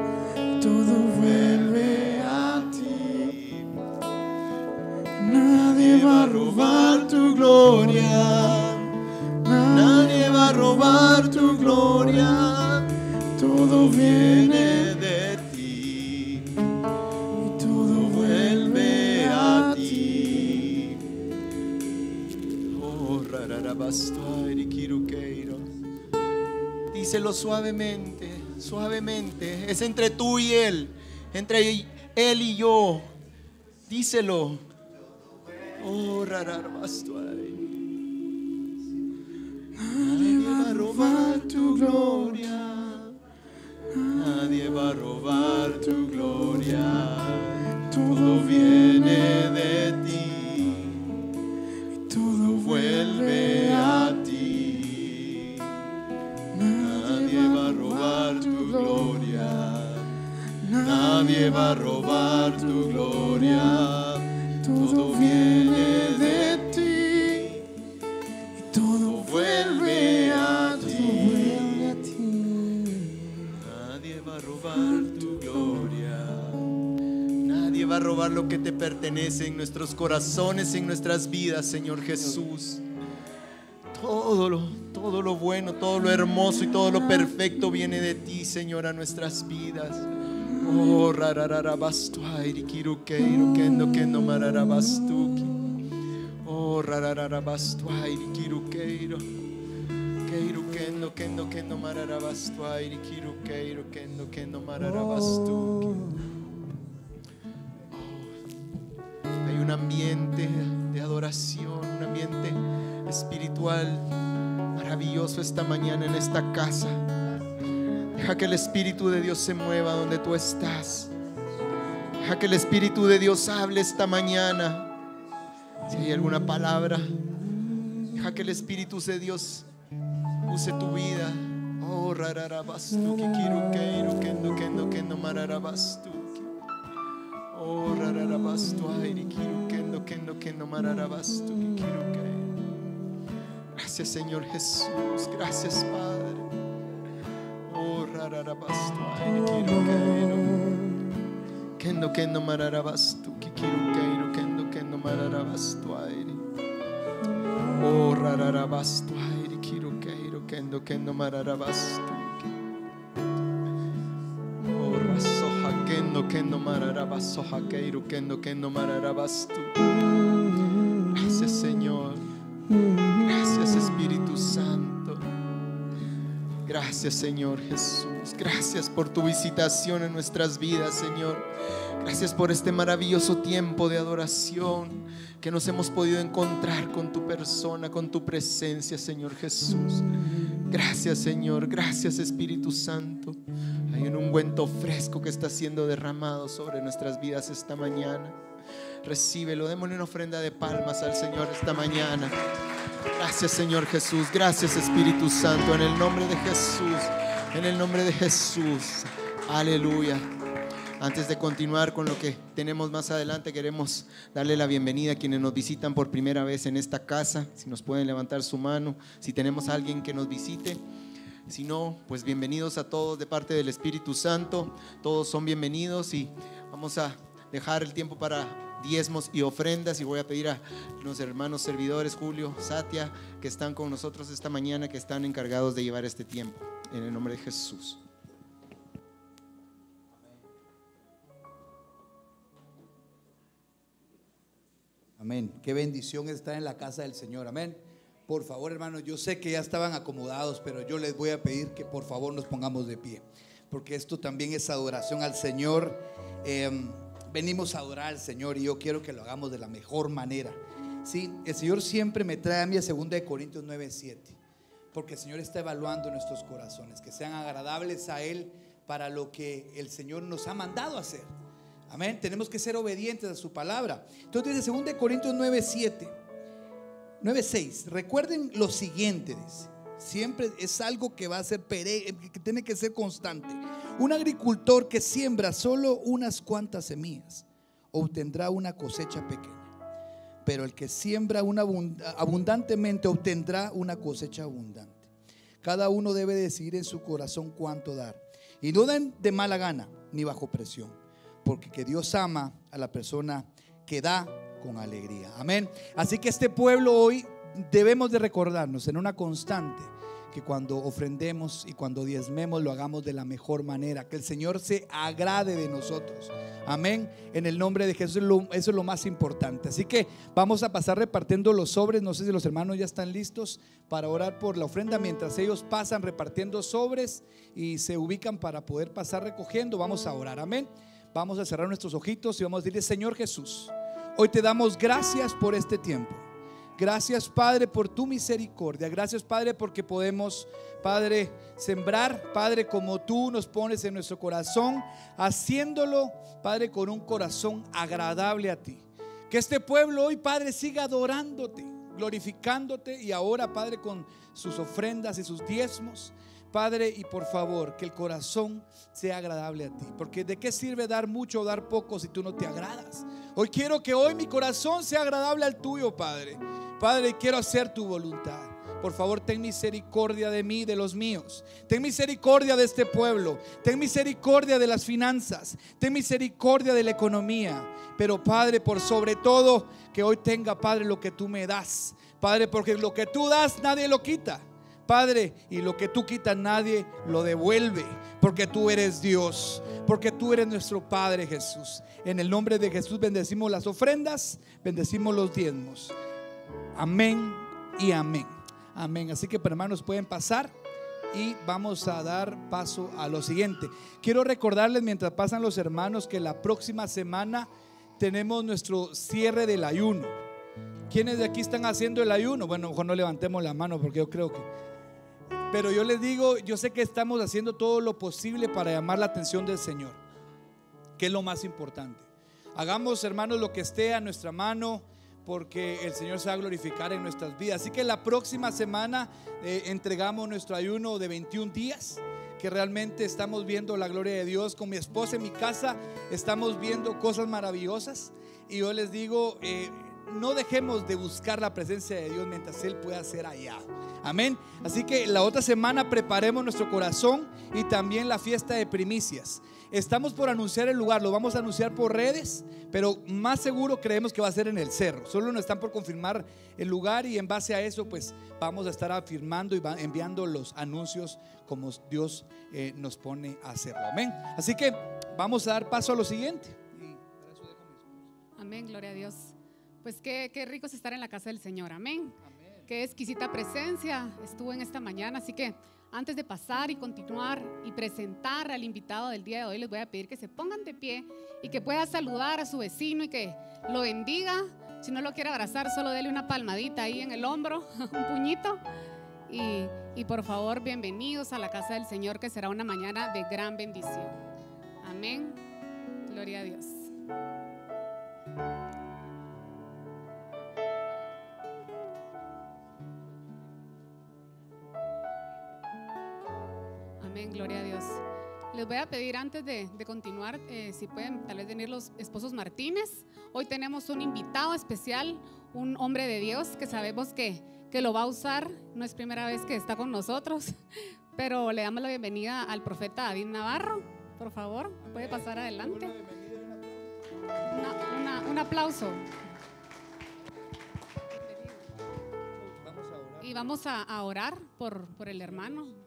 Todo vuelve a ti. Nadie va a robar tu gloria. Nadie va a robar tu gloria. Todo viene de ti. y todo Vuelve a ti. Oh, kirukeiro. Díselo suavemente, suavemente. Es entre tú y él, entre él y yo. Díselo. Oh. Nadie va a robar tu gloria. Nadie va a robar tu gloria. Todo viene de ti. todo Vuelve a ti. Nadie va a robar tu gloria. Nadie va a robar tu gloria. Todo viene de ti. y todo Vuelve a ti. Nadie va a robar tu gloria. Nadie va a robar lo que te pertenece en nuestros corazones, en nuestras vidas, Señor Jesús. Todo lo, todo lo bueno, todo lo hermoso y todo lo perfecto viene de ti, Señor, a nuestras vidas. Oh, rarararabastuairi, kirukeiro, kendo, kendo, mararabastuki. Oh, rarararabastuairi, kirukeiro. Keiru kendo kendo kendo mararabastuairi kiru keiru kendo kendo mararabastuki. Oh, Hay un ambiente de adoración, un ambiente espiritual maravilloso esta mañana en esta casa. Deja que el Espíritu de Dios se mueva donde tú estás. Deja que el Espíritu de Dios hable esta mañana. Si hay alguna palabra, deja que el Espíritu de Dios use tu vida. Oh, rararabastuki, kiru, keiru, kendo, kendo, kendo, mararabastuki. Oh, rararabastuairi, kiru, kendo, kendo, kendo, mararabastuki, kiru, keiru. Gracias Señor Jesús, gracias Padre. Oh, rararabastu, ay, quiero quero. Kendo kendo mararabastu, que quiero quero, kendo kendo mararabastu, ay. Oh, rararabastu, ay, quiero quero, kendo kendo mararabastu. Oh, rasoja, kendo kendo mararabastu, queiro, kendo kendo mararabastu. Gracias, Espíritu Santo. Gracias, Señor Jesús. Gracias por tu visitación en nuestras vidas, Señor. Gracias por este maravilloso tiempo de adoración que nos hemos podido encontrar con tu persona, con tu presencia, Señor Jesús. Gracias, Señor. Gracias, Espíritu Santo. Hay un ungüento fresco que está siendo derramado sobre nuestras vidas esta mañana. Recíbelo, démosle una ofrenda de palmas al Señor esta mañana. Gracias Señor Jesús, gracias Espíritu Santo, en el nombre de Jesús, en el nombre de Jesús. Aleluya. Antes de continuar con lo que tenemos más adelante, queremos darle la bienvenida a quienes nos visitan por primera vez en esta casa. Si nos pueden levantar su mano, si tenemos a alguien que nos visite. Si no, pues bienvenidos a todos de parte del Espíritu Santo. Todos son bienvenidos y vamos a dejar el tiempo para diezmos y ofrendas y voy a pedir a los hermanos servidores Julio, Satia, que están con nosotros esta mañana, que están encargados de llevar este tiempo. En el nombre de Jesús. Amén. Qué bendición estar en la casa del Señor. Amén. Por favor, hermanos, yo sé que ya estaban acomodados, pero yo les voy a pedir que por favor nos pongamos de pie, porque esto también es adoración al Señor. Eh, venimos a adorar al Señor y yo quiero que lo hagamos de la mejor manera. Sí, el Señor siempre me trae a mí a 2 de Corintios 9:7, porque el Señor está evaluando nuestros corazones, que sean agradables a él para lo que el Señor nos ha mandado hacer. Amén. Tenemos que ser obedientes a su palabra. Entonces dice 2 de Corintios 9:7, 9:6. Recuerden lo siguiente, dice. Siempre es algo que va a ser que tiene que ser constante. Un agricultor que siembra solo unas cuantas semillas obtendrá una cosecha pequeña. Pero el que siembra una abundantemente obtendrá una cosecha abundante. Cada uno debe decidir en su corazón cuánto dar. Y no den de mala gana ni bajo presión. Porque que Dios ama a la persona que da con alegría. Amén. Así que este pueblo hoy debemos de recordarnos en una constante que cuando ofrendemos y cuando diezmemos lo hagamos de la mejor manera, que el Señor se agrade de nosotros. Amén. En el nombre de Jesús, eso es lo más importante. Así que vamos a pasar repartiendo los sobres. No sé si los hermanos ya están listos para orar por la ofrenda mientras ellos pasan repartiendo sobres y se ubican para poder pasar recogiendo. Vamos a orar. Amén. Vamos a cerrar nuestros ojitos y vamos a decirle, Señor Jesús, hoy te damos gracias por este tiempo. Gracias Padre por tu misericordia. Gracias Padre porque podemos, Padre, sembrar, Padre, como tú nos pones en nuestro corazón, haciéndolo, Padre, con un corazón agradable a ti. Que este pueblo hoy, Padre, siga adorándote, glorificándote y ahora, Padre, con sus ofrendas y sus diezmos. Padre, y por favor, que el corazón sea agradable a ti. Porque de qué sirve dar mucho o dar poco si tú no te agradas. Hoy quiero que hoy mi corazón sea agradable al tuyo, Padre. Padre, quiero hacer tu voluntad. Por favor, ten misericordia de mí, de los míos. Ten misericordia de este pueblo. Ten misericordia de las finanzas. Ten misericordia de la economía. Pero Padre, por sobre todo, que hoy tenga, Padre, lo que tú me das. Padre, porque lo que tú das, nadie lo quita. Padre, y lo que tú quitas, nadie lo devuelve. Porque tú eres Dios. Porque tú eres nuestro Padre Jesús. En el nombre de Jesús bendecimos las ofrendas, bendecimos los diezmos. Amén y amén. Amén. Así que hermanos pueden pasar y vamos a dar paso a lo siguiente. Quiero recordarles mientras pasan los hermanos que la próxima semana tenemos nuestro cierre del ayuno. ¿Quiénes de aquí están haciendo el ayuno? Bueno, mejor no levantemos la mano porque yo creo que... Pero yo les digo, yo sé que estamos haciendo todo lo posible para llamar la atención del Señor, que es lo más importante. Hagamos, hermanos, lo que esté a nuestra mano porque el Señor se va a glorificar en nuestras vidas. Así que la próxima semana eh, entregamos nuestro ayuno de 21 días, que realmente estamos viendo la gloria de Dios. Con mi esposa en mi casa estamos viendo cosas maravillosas. Y yo les digo, eh, no dejemos de buscar la presencia de Dios mientras Él pueda ser allá. Amén. Así que la otra semana preparemos nuestro corazón y también la fiesta de primicias. Estamos por anunciar el lugar, lo vamos a anunciar por redes, pero más seguro creemos que va a ser en el cerro. Solo nos están por confirmar el lugar y en base a eso pues vamos a estar afirmando y enviando los anuncios como Dios eh, nos pone a hacerlo. Amén. Así que vamos a dar paso a lo siguiente. Amén, gloria a Dios. Pues qué, qué rico es estar en la casa del Señor. Amén. Qué exquisita presencia estuvo en esta mañana. Así que antes de pasar y continuar y presentar al invitado del día de hoy, les voy a pedir que se pongan de pie y que pueda saludar a su vecino y que lo bendiga. Si no lo quiere abrazar, solo dele una palmadita ahí en el hombro, un puñito. Y, y por favor, bienvenidos a la casa del Señor, que será una mañana de gran bendición. Amén. Gloria a Dios. Amén, gloria a Dios. Les voy a pedir antes de, continuar, eh, si pueden tal vez venir los esposos Martínez. Hoy tenemos un invitado especial, un hombre de Dios que sabemos que, que lo va a usar. No es primera vez que está con nosotros, pero le damos la bienvenida al profeta David Navarro. Por favor, puede pasar adelante. Un aplauso. Y vamos a, a orar por, por el hermano.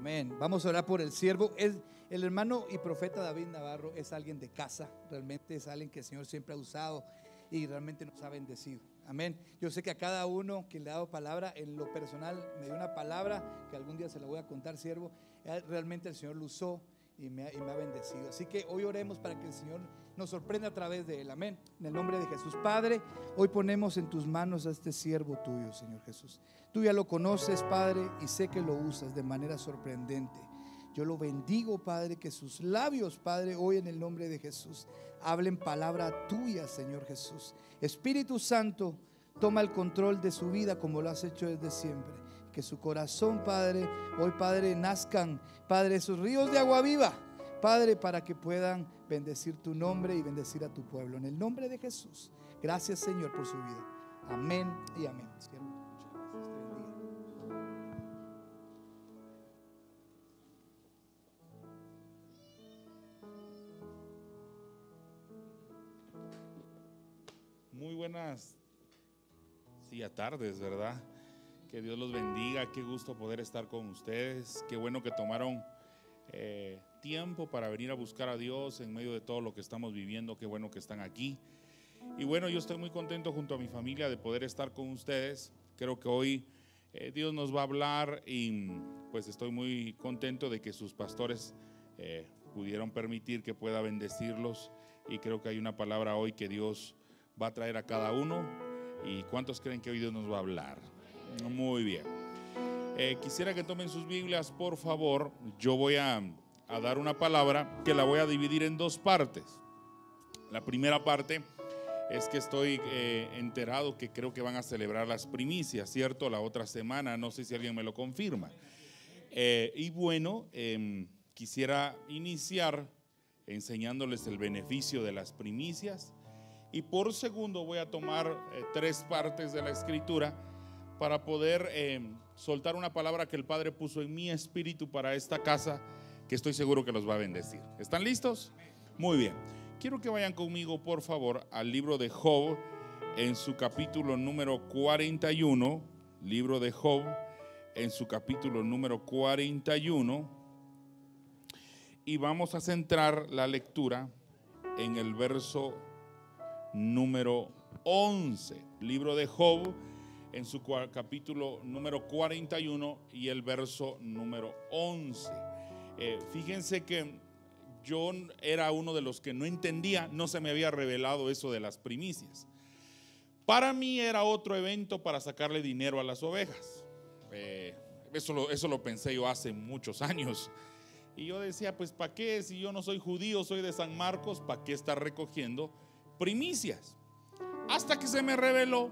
Amén. Vamos a orar por el siervo. El, el hermano y profeta David Navarro es alguien de casa. Realmente es alguien que el Señor siempre ha usado y realmente nos ha bendecido. Amén. Yo sé que a cada uno que le ha dado palabra, en lo personal me dio una palabra que algún día se la voy a contar, siervo. Eh, Realmente el Señor lo usó y me, ha, bendecido. Así que hoy oremos para que el Señor nos sorprenda a través de él. Amén. En el nombre de Jesús. Padre, hoy ponemos en tus manos a este siervo tuyo, Señor Jesús. Tú ya lo conoces, Padre, y sé que lo usas de manera sorprendente. Yo lo bendigo, Padre, que sus labios, Padre, hoy en el nombre de Jesús, hablen palabra tuya, Señor Jesús. Espíritu Santo, toma el control de su vida como lo has hecho desde siempre. Que su corazón, Padre, hoy, Padre, nazcan, Padre, esos ríos de agua viva, Padre, para que puedan bendecir tu nombre y bendecir a tu pueblo. En el nombre de Jesús. Gracias, Señor, por su vida. Amén y amén. Muy buenas sí, tardes, ¿verdad? Que Dios los bendiga, qué gusto poder estar con ustedes, qué bueno que tomaron eh, tiempo para venir a buscar a Dios en medio de todo lo que estamos viviendo, qué bueno que están aquí. Y bueno, yo estoy muy contento junto a mi familia de poder estar con ustedes. Creo que hoy eh, Dios nos va a hablar y pues estoy muy contento de que sus pastores eh, pudieron permitir que pueda bendecirlos y creo que hay una palabra hoy que Dios va a traer a cada uno. ¿Y cuántos creen que hoy Dios nos va a hablar? Muy bien. Eh, quisiera que tomen sus Biblias, por favor. Yo voy a, dar una palabra que la voy a dividir en dos partes. La primera parte es que estoy eh, enterado que creo que van a celebrar las primicias, ¿cierto? La otra semana, no sé si alguien me lo confirma. Eh, y bueno, em, quisiera iniciar enseñándoles el beneficio de las primicias. Y por segundo voy a tomar tres partes de la escritura para poder eh, soltar una palabra que el Padre puso en mi espíritu para esta casa, que estoy seguro que los va a bendecir. ¿Están listos? Muy bien. Quiero que vayan conmigo, por favor, al libro de Job, en su capítulo número 41, libro de Job, en su capítulo número 41, y vamos a centrar la lectura en el verso número 11, libro de Job, en su capítulo número 41 y el verso número 11. Eh, fíjense que yo era uno de los que no entendía, no se me había revelado eso de las primicias. Para mí era otro evento para sacarle dinero a las ovejas. Eh, eso, lo, eso lo pensé yo hace muchos años. Y yo decía, pues ¿para qué? Si yo no soy judío, soy de San Marcos, ¿para qué estar recogiendo primicias? Hasta que se me reveló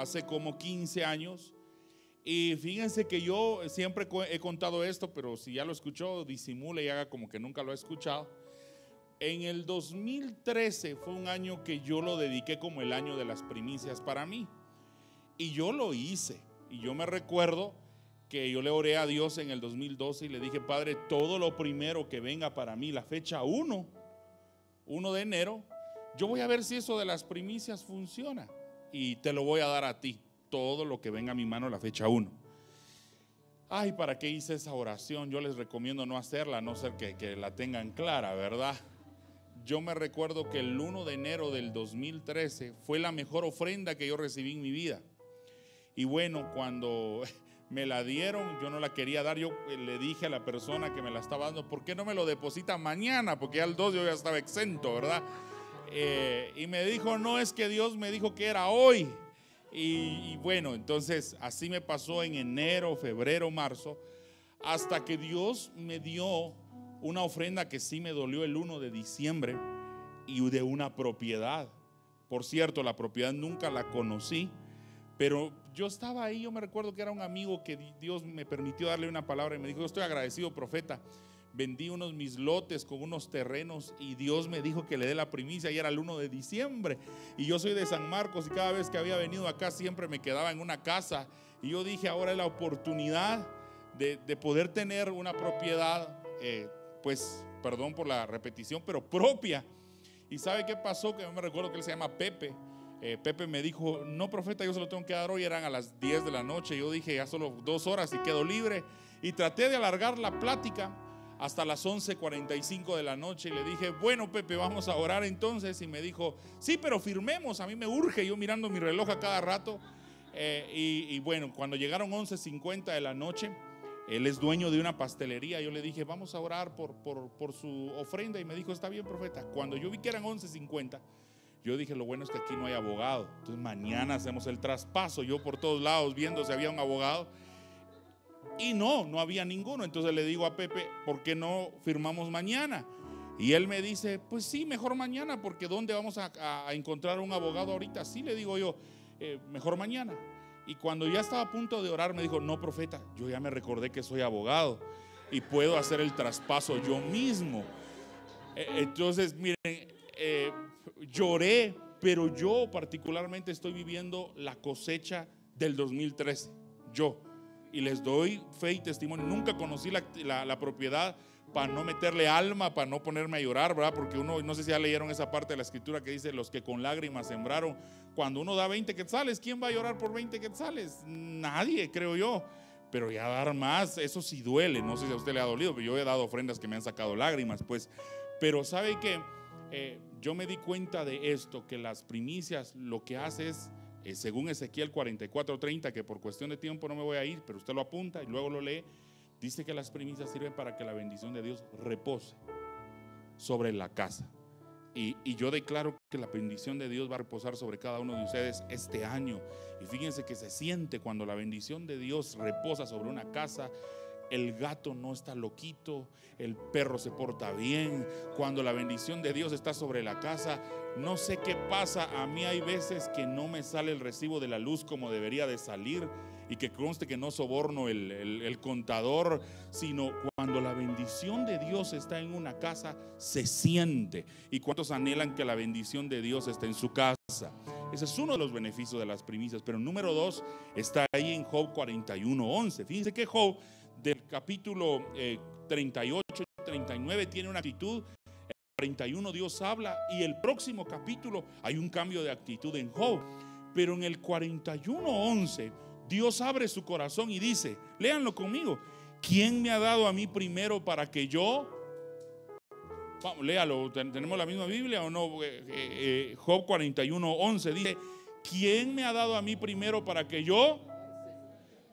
hace como 15 años. Y fíjense que yo siempre he contado esto, pero si ya lo escuchó, disimule y haga como que nunca lo ha escuchado. En el 2013 fue un año que yo lo dediqué como el año de las primicias para mí. Y yo lo hice. Y yo me recuerdo que yo le oré a Dios en el 2012 y le dije, Padre, todo lo primero que venga para mí, la fecha 1, 1 de enero, yo voy a ver si eso de las primicias funciona. Y te lo voy a dar a ti, todo lo que venga a mi mano la fecha 1. Ay, ¿para qué hice esa oración? Yo les recomiendo no hacerla, a no ser que, que la tengan clara, ¿verdad? yo me recuerdo que el 1 de enero del 2013 fue la mejor ofrenda que yo recibí en mi vida. Y bueno, cuando me la dieron, yo no la quería dar, yo eh, le dije a la persona que me la estaba dando, ¿por qué no me lo deposita mañana? Porque ya el 2 yo ya estaba exento, ¿verdad? Eh, y me dijo, no, es que Dios me dijo que era hoy. Y, bueno, entonces así me pasó en enero, febrero, marzo, hasta que Dios me dio una ofrenda que sí me dolió el 1 de diciembre y de una propiedad. Por cierto, la propiedad nunca la conocí, pero yo estaba ahí, yo me recuerdo que era un amigo que Dios me permitió darle una palabra y me dijo, estoy agradecido, profeta. Vendí unos mis lotes con unos terrenos y Dios me dijo que le dé la primicia y era el 1 de diciembre. Y yo soy de San Marcos y cada vez que había venido acá siempre me quedaba en una casa. Y yo dije, ahora es la oportunidad de, poder tener una propiedad, eh, pues, perdón por la repetición, pero propia. ¿Y sabe qué pasó? Que me recuerdo que él se llama Pepe. Eh, Pepe me dijo, no, profeta, yo se lo tengo que dar hoy. Eran a las 10 de la noche. Yo dije, ya solo dos horas y quedo libre. Y traté de alargar la plática hasta las 11:45 de la noche. Y le dije, bueno, Pepe, vamos a orar entonces. Y me dijo, sí, pero firmemos. A mí me urge. Yo mirando mi reloj a cada rato. Eh, y, bueno, cuando llegaron 11:50 de la noche. Él es dueño de una pastelería. Yo le dije, vamos a orar por, por, su ofrenda. Y me dijo, está bien, profeta. Cuando yo vi que eran 11.50, yo dije, lo bueno es que aquí no hay abogado. Entonces mañana hacemos el traspaso. Yo por todos lados viendo si había un abogado. Y no, no había ninguno. Entonces le digo a Pepe, ¿por qué no firmamos mañana? Y él me dice, pues sí, mejor mañana, porque ¿dónde vamos a, encontrar un abogado ahorita? Sí, le digo yo, eh, mejor mañana. Y cuando ya estaba a punto de orar, me dijo, no, profeta, yo ya me recordé que soy abogado y puedo hacer el traspaso yo mismo. E, entonces, miren, eh, lloré, pero yo particularmente estoy viviendo la cosecha del 2013. Yo. Y les doy fe y testimonio. Nunca conocí la, la propiedad para no meterle alma, para no ponerme a llorar, ¿verdad? Porque uno, no sé si ya leyeron esa parte de la escritura que dice, los que con lágrimas sembraron, cuando uno da 20 quetzales, ¿quién va a llorar por 20 quetzales? Nadie, creo yo. Pero ya dar más, eso sí duele. No sé si a usted le ha dolido, pero yo he dado ofrendas que me han sacado lágrimas, pues. Pero sabe que eh, yo me di cuenta de esto, que las primicias lo que hace es, eh, según Ezequiel 44:30, que por cuestión de tiempo no me voy a ir, pero usted lo apunta y luego lo lee, dice que las primicias sirven para que la bendición de Dios repose sobre la casa. Y, yo declaro que la bendición de Dios va a reposar sobre cada uno de ustedes este año. Y fíjense que se siente cuando la bendición de Dios reposa sobre una casa. El gato no está loquito, el perro se porta bien. Cuando la bendición de Dios está sobre la casa, no sé qué pasa. A mí hay veces que no me sale el recibo de la luz como debería de salir y que conste que no soborno el, contador, sino cuando la bendición de Dios está en una casa, se siente. ¿Y cuántos anhelan que la bendición de Dios esté en su casa? Ese es uno de los beneficios de las primicias. Pero número dos está ahí en Job 41, 11. Fíjense que Job del capítulo 38, eh, 39 tiene una actitud 41 Dios habla y el próximo capítulo hay un cambio de actitud en Job. Pero en el 41, 11 Dios abre su corazón y dice, léanlo conmigo, ¿quién me ha dado a mí primero para que yo... Vamos, léalo, ¿tenemos la misma Biblia o no? Eh, eh, eh, Job 41, 11 dice, ¿quién me ha dado a mí primero para que yo...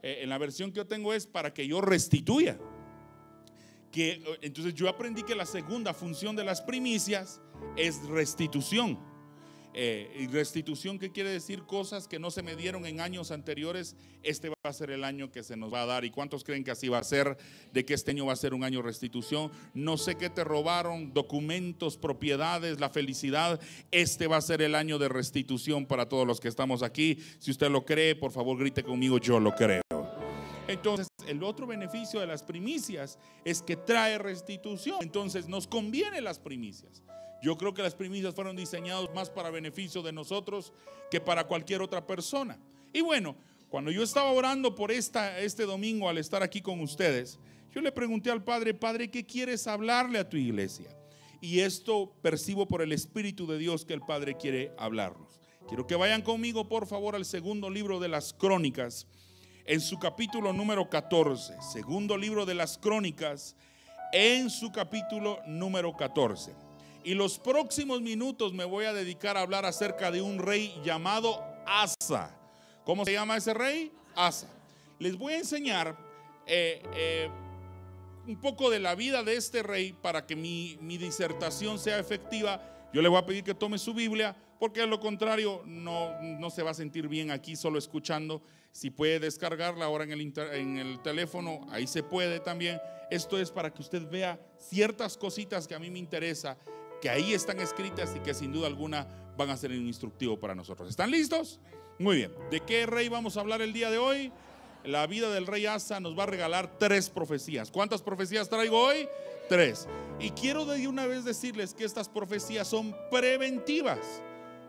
en la versión que yo tengo es para que yo restituya. Que, entonces yo aprendí que la segunda función de las primicias es restitución. Eh, restitución, ¿qué quiere decir? Cosas que no se me dieron en años anteriores, este va a ser el año que se nos va a dar. ¿Y cuántos creen que así va a ser? De que este año va a ser un año de restitución. No sé qué te robaron, documentos, propiedades, la felicidad. Este va a ser el año de restitución para todos los que estamos aquí. Si usted lo cree, por favor grite conmigo, yo lo creo. Entonces, el otro beneficio de las primicias es que trae restitución. Entonces, nos conviene las primicias. Yo creo que las primicias fueron diseñadas más para beneficio de nosotros que para cualquier otra persona. Y bueno, cuando yo estaba orando por esta, este domingo al estar aquí con ustedes, yo le pregunté al Padre, Padre, ¿qué quieres hablarle a tu iglesia? Y esto percibo por el Espíritu de Dios que el Padre quiere hablarnos. Quiero que vayan conmigo, por favor, al segundo libro de las crónicas, en su capítulo número 14. Segundo libro de las crónicas, en su capítulo número 14. Y los próximos minutos me voy a dedicar a hablar acerca de un rey llamado Asa. ¿Cómo se llama ese rey? Asa. Les voy a enseñar eh, eh, un poco de la vida de este rey para que mi, mi disertación sea efectiva. Yo le voy a pedir que tome su Biblia porque de lo contrario no, no se va a sentir bien aquí solo escuchando. Si puede descargarla ahora en el, inter- en el teléfono, ahí se puede también. Esto es para que usted vea ciertas cositas que a mí me interesa, que ahí están escritas y que sin duda alguna van a ser un instructivo para nosotros. ¿Están listos? Muy bien. ¿De qué rey vamos a hablar el día de hoy? La vida del rey Asa nos va a regalar tres profecías. ¿Cuántas profecías traigo hoy? Y quiero de una vez decirles que estas profecías son preventivas.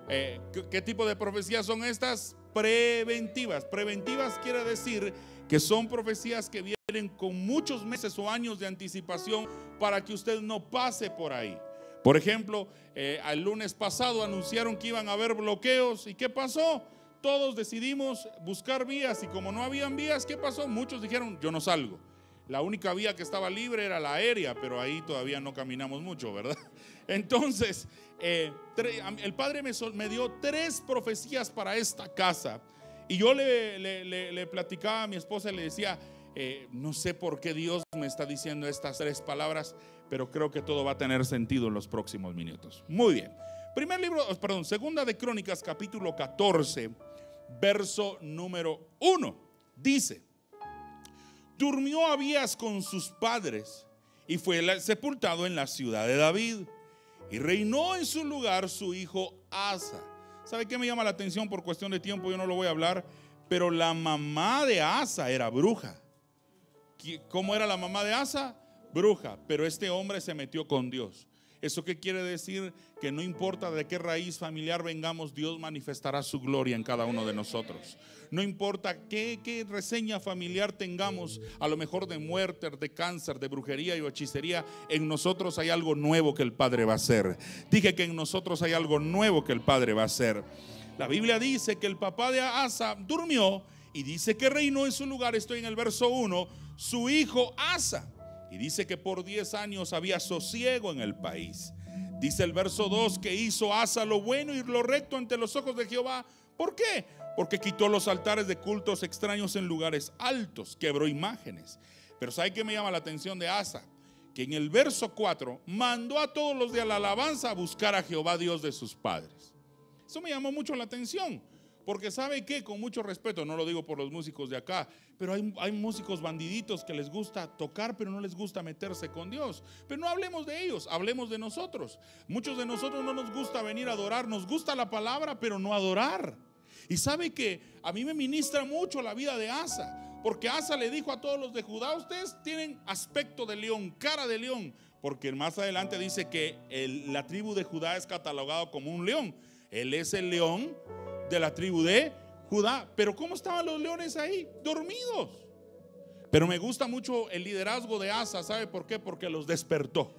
Eh, ¿qué, tipo de profecías son estas? Preventivas. Preventivas quiere decir que son profecías que vienen con muchos meses o años de anticipación para que usted no pase por ahí. Por ejemplo, eh, el lunes pasado anunciaron que iban a haber bloqueos. ¿Y qué pasó? Todos decidimos buscar vías y como no habían vías, ¿qué pasó? Muchos dijeron, yo no salgo. La única vía que estaba libre era la aérea, pero ahí todavía no caminamos mucho, ¿verdad? Entonces, eh, el Padre me, dio tres profecías para esta casa. Y yo le platicaba a mi esposa y le decía, eh, no sé por qué Dios me está diciendo estas tres palabras, pero creo que todo va a tener sentido en los próximos minutos. Muy bien. Primer libro, oh, perdón, segunda de Crónicas, capítulo 14, verso número 1. Dice, durmió Abías con sus padres y fue sepultado en la ciudad de David. Y reinó en su lugar su hijo Asa. ¿Sabe qué me llama la atención por cuestión de tiempo? Yo no lo voy a hablar, pero la mamá de Asa era bruja. ¿Qui- ¿Cómo era la mamá de Asa? Bruja, pero este hombre se metió con Dios. ¿Eso qué quiere decir? Que no importa de qué raíz familiar vengamos, Dios manifestará su gloria en cada uno de nosotros. No importa qué, reseña familiar tengamos, a lo mejor de muerte, de cáncer, de brujería y hechicería, en nosotros hay algo nuevo que el Padre va a hacer. Dije que en nosotros hay algo nuevo que el Padre va a hacer. La Biblia dice que el papá de Asa durmió y dice que reinó en su lugar, estoy en el verso 1, su hijo Asa. Y dice que por 10 años había sosiego en el país. Dice el verso 2 que hizo Asa lo bueno y lo recto ante los ojos de Jehová. ¿Por qué? Porque quitó los altares de cultos extraños en lugares altos, quebró imágenes. Pero ¿sabe qué me llama la atención de Asa? Que en el verso 4 mandó a todos los de la alabanza a buscar a Jehová Dios de sus padres. Eso me llamó mucho la atención. Porque sabe que, con mucho respeto, no lo digo por los músicos de acá, pero hay, hay músicos bandiditos que les gusta tocar, pero no les gusta meterse con Dios. Pero no hablemos de ellos, hablemos de nosotros. Muchos de nosotros no nos gusta venir a adorar, nos gusta la palabra, pero no adorar. Y sabe que a mí me ministra mucho la vida de Asa, porque Asa le dijo a todos los de Judá, ustedes tienen aspecto de león, cara de león, porque más adelante dice que la tribu de Judá es catalogado como un león. Él es el león de la tribu de Judá. Pero ¿cómo estaban los leones ahí? Dormidos. Pero me gusta mucho el liderazgo de Asa, ¿sabe por qué? Porque los despertó.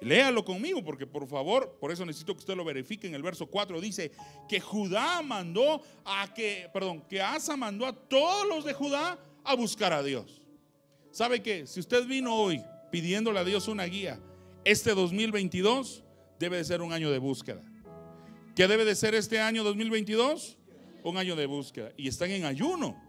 Léalo conmigo, porque por favor, por eso necesito que usted lo verifique. En el verso 4 dice que Judá mandó a que, perdón, que Asa mandó a todos los de Judá a buscar a Dios. ¿Sabe qué? Si usted vino hoy pidiéndole a Dios una guía, este 2022 debe de ser un año de búsqueda. ¿Qué debe de ser este año 2022? Un año de búsqueda. Y están en ayuno.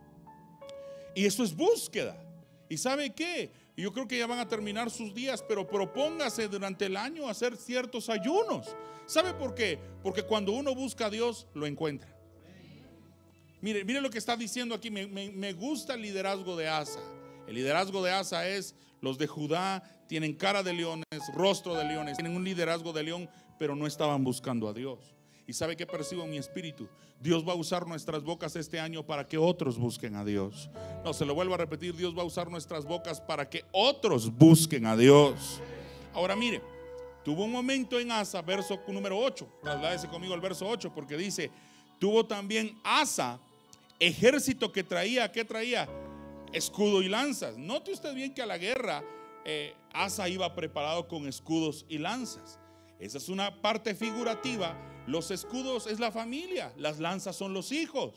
Y eso es búsqueda. ¿Y sabe qué? Yo creo que ya van a terminar sus días, pero propóngase durante el año hacer ciertos ayunos. ¿Sabe por qué? Porque cuando uno busca a Dios, lo encuentra. Mire, mire lo que está diciendo aquí. Me gusta el liderazgo de Asa. El liderazgo de Asa es los de Judá tienen cara de leones, rostro de leones, tienen un liderazgo de león, pero no estaban buscando a Dios. ¿Y sabe qué percibo en mi espíritu? Dios va a usar nuestras bocas este año para que otros busquen a Dios. No, se lo vuelvo a repetir, Dios va a usar nuestras bocas para que otros busquen a Dios. Ahora mire, tuvo un momento en Asa, verso número 8, trasládese conmigo al verso 8, porque dice, tuvo también Asa ejército que traía, ¿qué traía? Escudo y lanzas. Note usted bien que a la guerra eh, Asa iba preparado con escudos y lanzas. Esa es una parte figurativa. Los escudos es la familia, las lanzas son los hijos.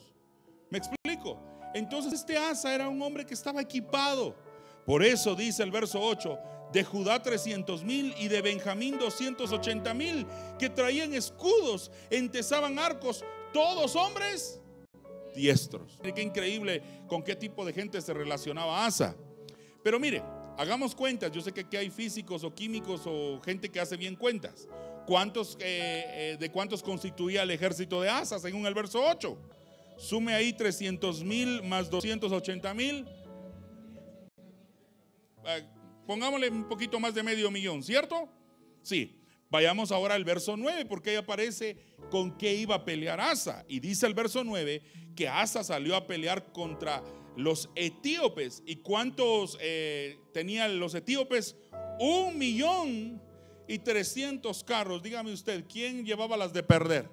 ¿Me explico? Entonces este Asa era un hombre que estaba equipado. Por eso dice el verso 8, de Judá 300 mil y de Benjamín 280 mil, que traían escudos, entesaban arcos, todos hombres diestros. Qué increíble con qué tipo de gente se relacionaba Asa. Pero mire, hagamos cuentas. Yo sé que aquí hay físicos o químicos o gente que hace bien cuentas. ¿Cuántos, eh, eh, ¿De cuántos constituía el ejército de Asa según el verso 8? Sume ahí 300 mil más 280 mil. Eh, pongámosle un poquito más de medio millón, ¿cierto? Sí. Vayamos ahora al verso 9, porque ahí aparece con qué iba a pelear Asa. Y dice el verso 9 que Asa salió a pelear contra los etíopes. ¿Y cuántos tenían los etíopes? Un millón y trescientos carros. Dígame usted, ¿quién llevaba las de perder?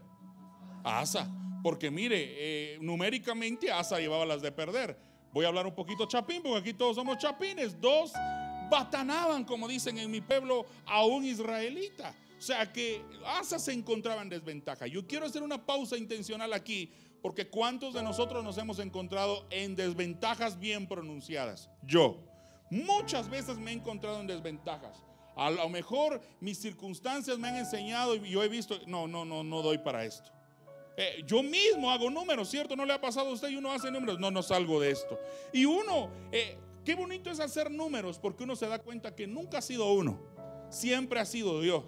Asa. Porque mire, eh, numéricamente Asa llevaba las de perder. Voy a hablar un poquito chapín, porque aquí todos somos chapines. Dos batanaban, como dicen en mi pueblo, a un israelita. O sea que Asa se encontraba en desventaja. Yo quiero hacer una pausa intencional aquí, porque ¿cuántos de nosotros nos hemos encontrado en desventajas bien pronunciadas? Yo. Muchas veces me he encontrado en desventajas. A lo mejor mis circunstancias me han enseñado y yo he visto, no, no, no, no doy para esto. Eh, yo mismo hago números, ¿cierto? ¿No le ha pasado a usted y uno hace números? No, no salgo de esto. Y uno, eh, qué bonito es hacer números porque uno se da cuenta que nunca ha sido uno, siempre ha sido Dios.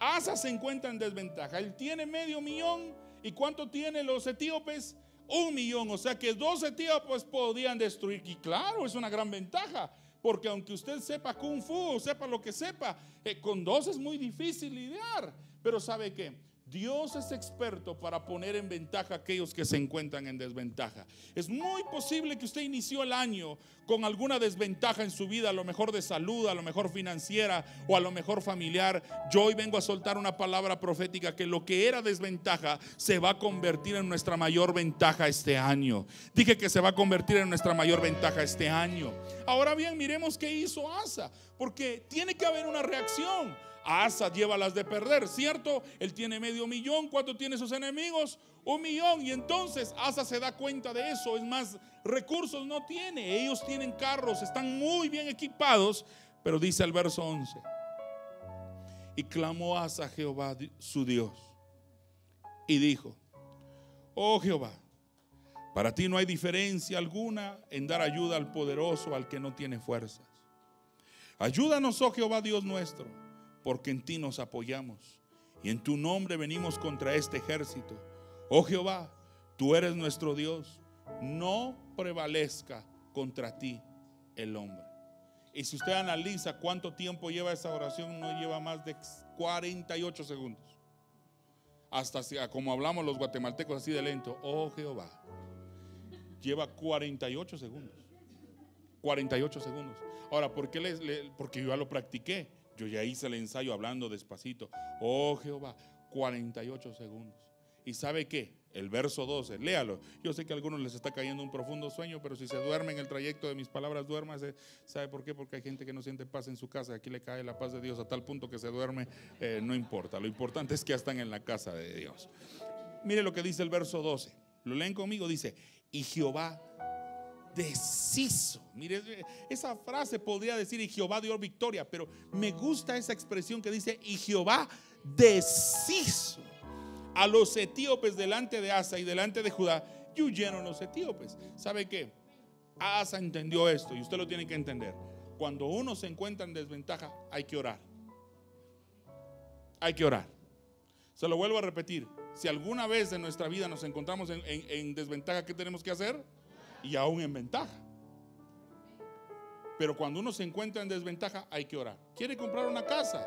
Asa se encuentra en desventaja. Él tiene medio millón. ¿Y cuánto tienen los etíopes? Un millón. O sea que dos etíopes podían destruir. Y claro, es una gran ventaja. Porque aunque usted sepa kung fu sepa lo que sepa, eh, con dos es muy difícil lidiar. Pero ¿sabe qué? Dios es experto para poner en ventaja a aquellos que se encuentran en desventaja. Es muy posible que usted inició el año con alguna desventaja en su vida, a lo mejor de salud, a lo mejor financiera o a lo mejor familiar. Yo hoy vengo a soltar una palabra profética que lo que era desventaja se va a convertir en nuestra mayor ventaja este año. Dije que se va a convertir en nuestra mayor ventaja este año. Ahora bien, miremos qué hizo Asa, porque tiene que haber una reacción. Asa lleva las de perder, ¿cierto? Él tiene medio millón. ¿Cuánto tiene sus enemigos? Un millón. Y entonces Asa se da cuenta de eso. Es más, recursos no tiene. Ellos tienen carros, están muy bien equipados. Pero dice el verso 11. Y clamó Asa a Jehová, su Dios. Y dijo, oh Jehová, para ti no hay diferencia alguna en dar ayuda al poderoso, al que no tiene fuerzas. Ayúdanos, oh Jehová Dios nuestro porque en ti nos apoyamos y en tu nombre venimos contra este ejército. Oh Jehová, tú eres nuestro Dios, no prevalezca contra ti el hombre. Y si usted analiza cuánto tiempo lleva esa oración, no lleva más de 48 segundos. Hasta como hablamos los guatemaltecos así de lento, oh Jehová, lleva 48 segundos. 48 segundos. Ahora, ¿por qué les, porque yo ya lo practiqué. Yo ya hice el ensayo hablando despacito. Oh Jehová, 48 segundos. ¿Y sabe qué? El verso 12, léalo. Yo sé que a algunos les está cayendo un profundo sueño, pero si se duerme en el trayecto de mis palabras, duérmase. ¿Sabe por qué? Porque hay gente que no siente paz en su casa. Aquí le cae la paz de Dios a tal punto que se duerme. Eh, no importa. Lo importante es que ya están en la casa de Dios. Mire lo que dice el verso 12. Lo leen conmigo. Dice, y Jehová deshizo. Mire, esa frase podría decir y Jehová dio victoria, pero me gusta esa expresión que dice y Jehová deshizo a los etíopes delante de Asa y delante de Judá y huyeron los etíopes. ¿Sabe qué? Asa entendió esto y usted lo tiene que entender. Cuando uno se encuentra en desventaja, hay que orar. Hay que orar. Se lo vuelvo a repetir. Si alguna vez en nuestra vida nos encontramos en, en desventaja, ¿qué tenemos que hacer? y aún en ventaja. Pero cuando uno se encuentra en desventaja, hay que orar. ¿Quiere comprar una casa?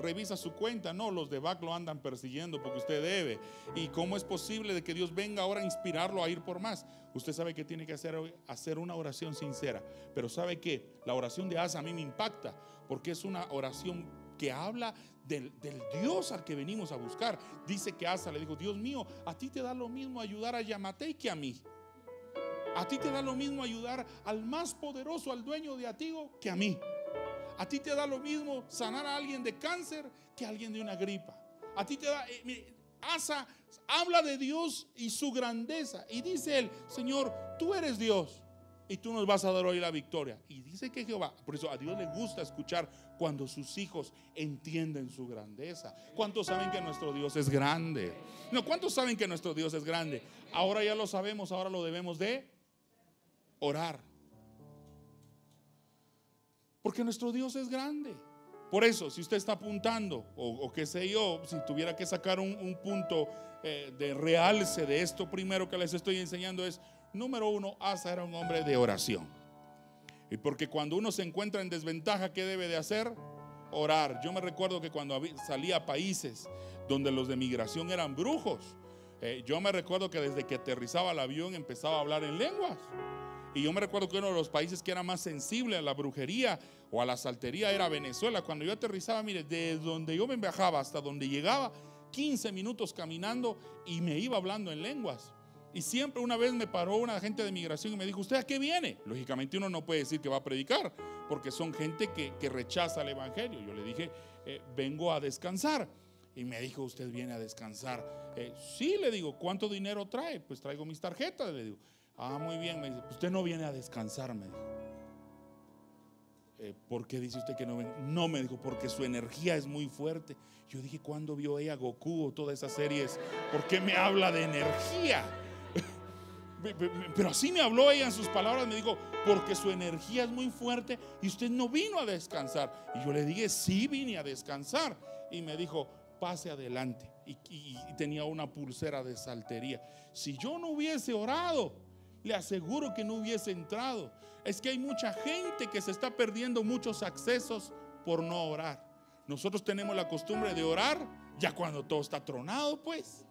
Revisa su cuenta. No, los de back lo andan persiguiendo porque usted debe. ¿Y cómo es posible de que Dios venga ahora a inspirarlo a ir por más? Usted sabe que tiene que hacer, hacer una oración sincera. Pero sabe que la oración de Asa a mí me impacta porque es una oración que habla del, Dios al que venimos a buscar. Dice que Asa le dijo, Dios mío, a ti te da lo mismo ayudar a Yamatei que a mí. A ti te da lo mismo ayudar al más poderoso, al dueño de Atigo, que a mí. A ti te da lo mismo sanar a alguien de cáncer que a alguien de una gripa. A ti te da, eh, Asa habla de Dios y su grandeza. Y dice él, Señor, tú eres Dios. y tú nos vas a dar hoy la victoria. Y dice que Jehová, por eso a Dios le gusta escuchar cuando sus hijos entienden su grandeza. ¿Cuántos saben que nuestro Dios es grande? No, ¿cuántos saben que nuestro Dios es grande? Ahora ya lo sabemos, ahora lo debemos de orar. Porque nuestro Dios es grande. Por eso, si usted está apuntando, o, qué sé yo, si tuviera que sacar un, punto eh, de realce de esto primero que les estoy enseñando es, número uno, Asa era un hombre de oración. Y porque cuando uno se encuentra en desventaja, ¿qué debe de hacer? Orar. Yo me recuerdo que cuando salía a países donde los de migración eran brujos, eh, yo me recuerdo que desde que aterrizaba el avión empezaba a hablar en lenguas. Y yo me recuerdo que uno de los países que era más sensible a la brujería o a la saltería era Venezuela. Cuando yo aterrizaba, mire, desde donde yo me viajaba hasta donde llegaba, 15 minutos caminando y me iba hablando en lenguas. Y siempre una vez me paró una agente de migración y me dijo, ¿usted a qué viene? Lógicamente uno no puede decir que va a predicar, porque son gente que, rechaza el Evangelio. Yo le dije, eh, vengo a descansar. Y me dijo, ¿usted viene a descansar? Eh, sí, le digo, ¿cuánto dinero trae? Pues traigo mis tarjetas, le digo. Ah, muy bien, me dice, usted no viene a descansar, me dijo. Eh, ¿Por qué dice usted que no viene? No, me dijo, porque su energía es muy fuerte. Yo dije, ¿cuándo vio ella Goku o todas esas series? ¿Por qué me habla de energía? Pero así me habló ella en sus palabras, me dijo, porque su energía es muy fuerte y usted no vino a descansar. Y yo le dije, sí vine a descansar. Y me dijo, pase adelante. Y, tenía una pulsera de saltería. Si yo no hubiese orado, le aseguro que no hubiese entrado. Es que hay mucha gente que se está perdiendo muchos accesos por no orar. Nosotros tenemos la costumbre de orar ya cuando todo está tronado, pues.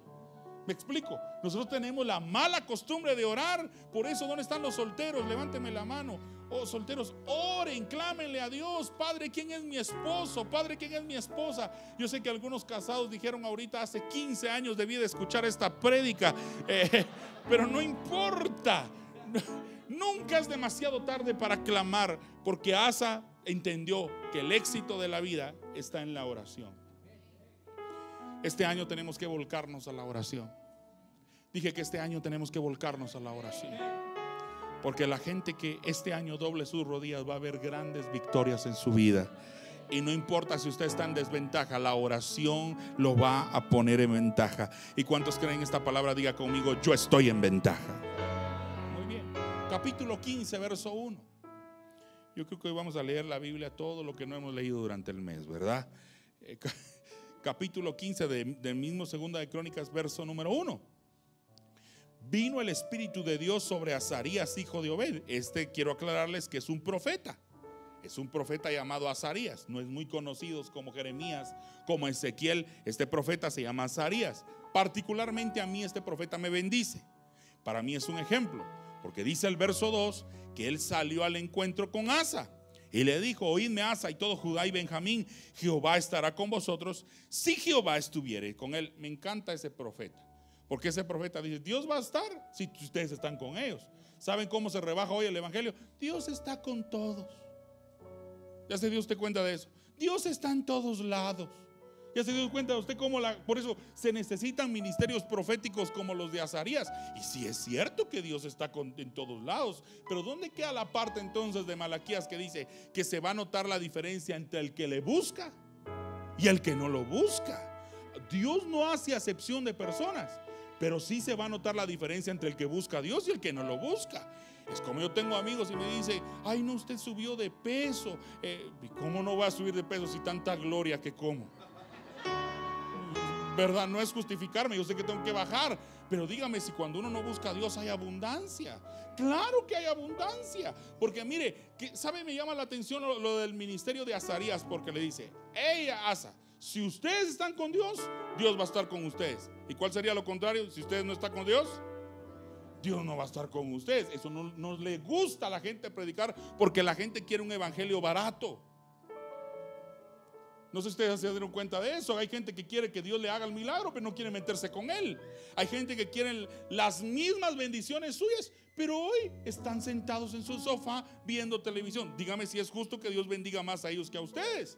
Me explico. Nosotros tenemos la mala costumbre de orar. Por eso, ¿dónde están los solteros? Levánteme la mano. Oh, solteros, oren, clámenle a Dios. Padre, ¿quién es mi esposo? Padre, ¿quién es mi esposa? Yo sé que algunos casados dijeron ahorita, hace 15 años debí de escuchar esta prédica. Eh, pero no importa. Nunca es demasiado tarde para clamar, porque Asa entendió que el éxito de la vida está en la oración. Este año tenemos que volcarnos a la oración. Dije que este año tenemos que volcarnos a la oración. Porque la gente que este año doble sus rodillas va a ver grandes victorias en su vida. Y no importa si usted está en desventaja, la oración lo va a poner en ventaja. ¿Y cuántos creen esta palabra? Diga conmigo, yo estoy en ventaja. Muy bien. Capítulo 15, verso 1. Yo creo que hoy vamos a leer la Biblia, todo lo que no hemos leído durante el mes, ¿verdad? Eh, capítulo 15 del mismo Segunda de Crónicas, verso número 1. Vino el Espíritu de Dios sobre Azarías, hijo de Obed. Este quiero aclararles que es un profeta. Es un profeta llamado Azarías. No es muy conocido como Jeremías, como Ezequiel. Este profeta se llama Azarías. Particularmente a mí este profeta me bendice. Para mí es un ejemplo. Porque dice el verso 2 que él salió al encuentro con Asa y le dijo, oídme Asa y todo Judá y Benjamín, Jehová estará con vosotros si Jehová estuviere con él. Me encanta ese profeta, porque ese profeta dice, Dios va a estar si ustedes están con ellos. ¿Saben cómo se rebaja hoy el Evangelio? Dios está con todos. Ya se dio usted cuenta de eso. Dios está en todos lados. Ya se dio cuenta de usted cómo la. Por eso se necesitan ministerios proféticos como los de Azarías. Y si es cierto que Dios está en todos lados, pero ¿dónde queda la parte entonces de Malaquías que dice que se va a notar la diferencia entre el que le busca y el que no lo busca? Dios no hace acepción de personas, pero sí se va a notar la diferencia entre el que busca a Dios y el que no lo busca. Es como yo tengo amigos y me dice, ay no, usted subió de peso. Eh, ¿Cómo no va a subir de peso si tanta gloria que como? ¿verdad? No es justificarme, yo sé que tengo que bajar, pero dígame si cuando uno no busca a Dios hay abundancia. Claro que hay abundancia, porque mire, ¿sabe? Me llama la atención lo, del ministerio de Azarías, porque le dice, hey Asa, si ustedes están con Dios, Dios va a estar con ustedes. ¿Y cuál sería lo contrario? Si ustedes no están con Dios, Dios no va a estar con ustedes. Eso no, no le gusta a la gente predicar porque la gente quiere un evangelio barato. No sé si ustedes se dieron cuenta de eso. Hay gente que quiere que Dios le haga el milagro, pero no quiere meterse con Él. Hay gente que quiere las mismas bendiciones suyas, pero hoy están sentados en su sofá viendo televisión. Dígame si es justo que Dios bendiga más a ellos que a ustedes.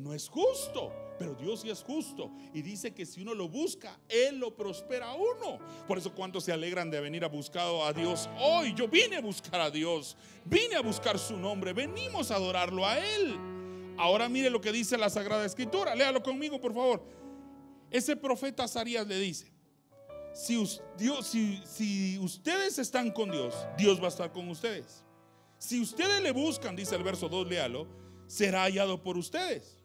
No es justo. Pero Dios sí es justo y dice que si uno lo busca, Él lo prospera a uno. Por eso cuántos se alegran de venir a buscar a Dios hoy. Yo vine a buscar a Dios, vine a buscar su nombre, venimos a adorarlo a Él. Ahora mire lo que dice la Sagrada Escritura, léalo conmigo por favor. Ese profeta Azarías le dice, si- si ustedes están con Dios, Dios va a estar con ustedes. Si ustedes le buscan, dice el verso 2, léalo, será hallado por ustedes.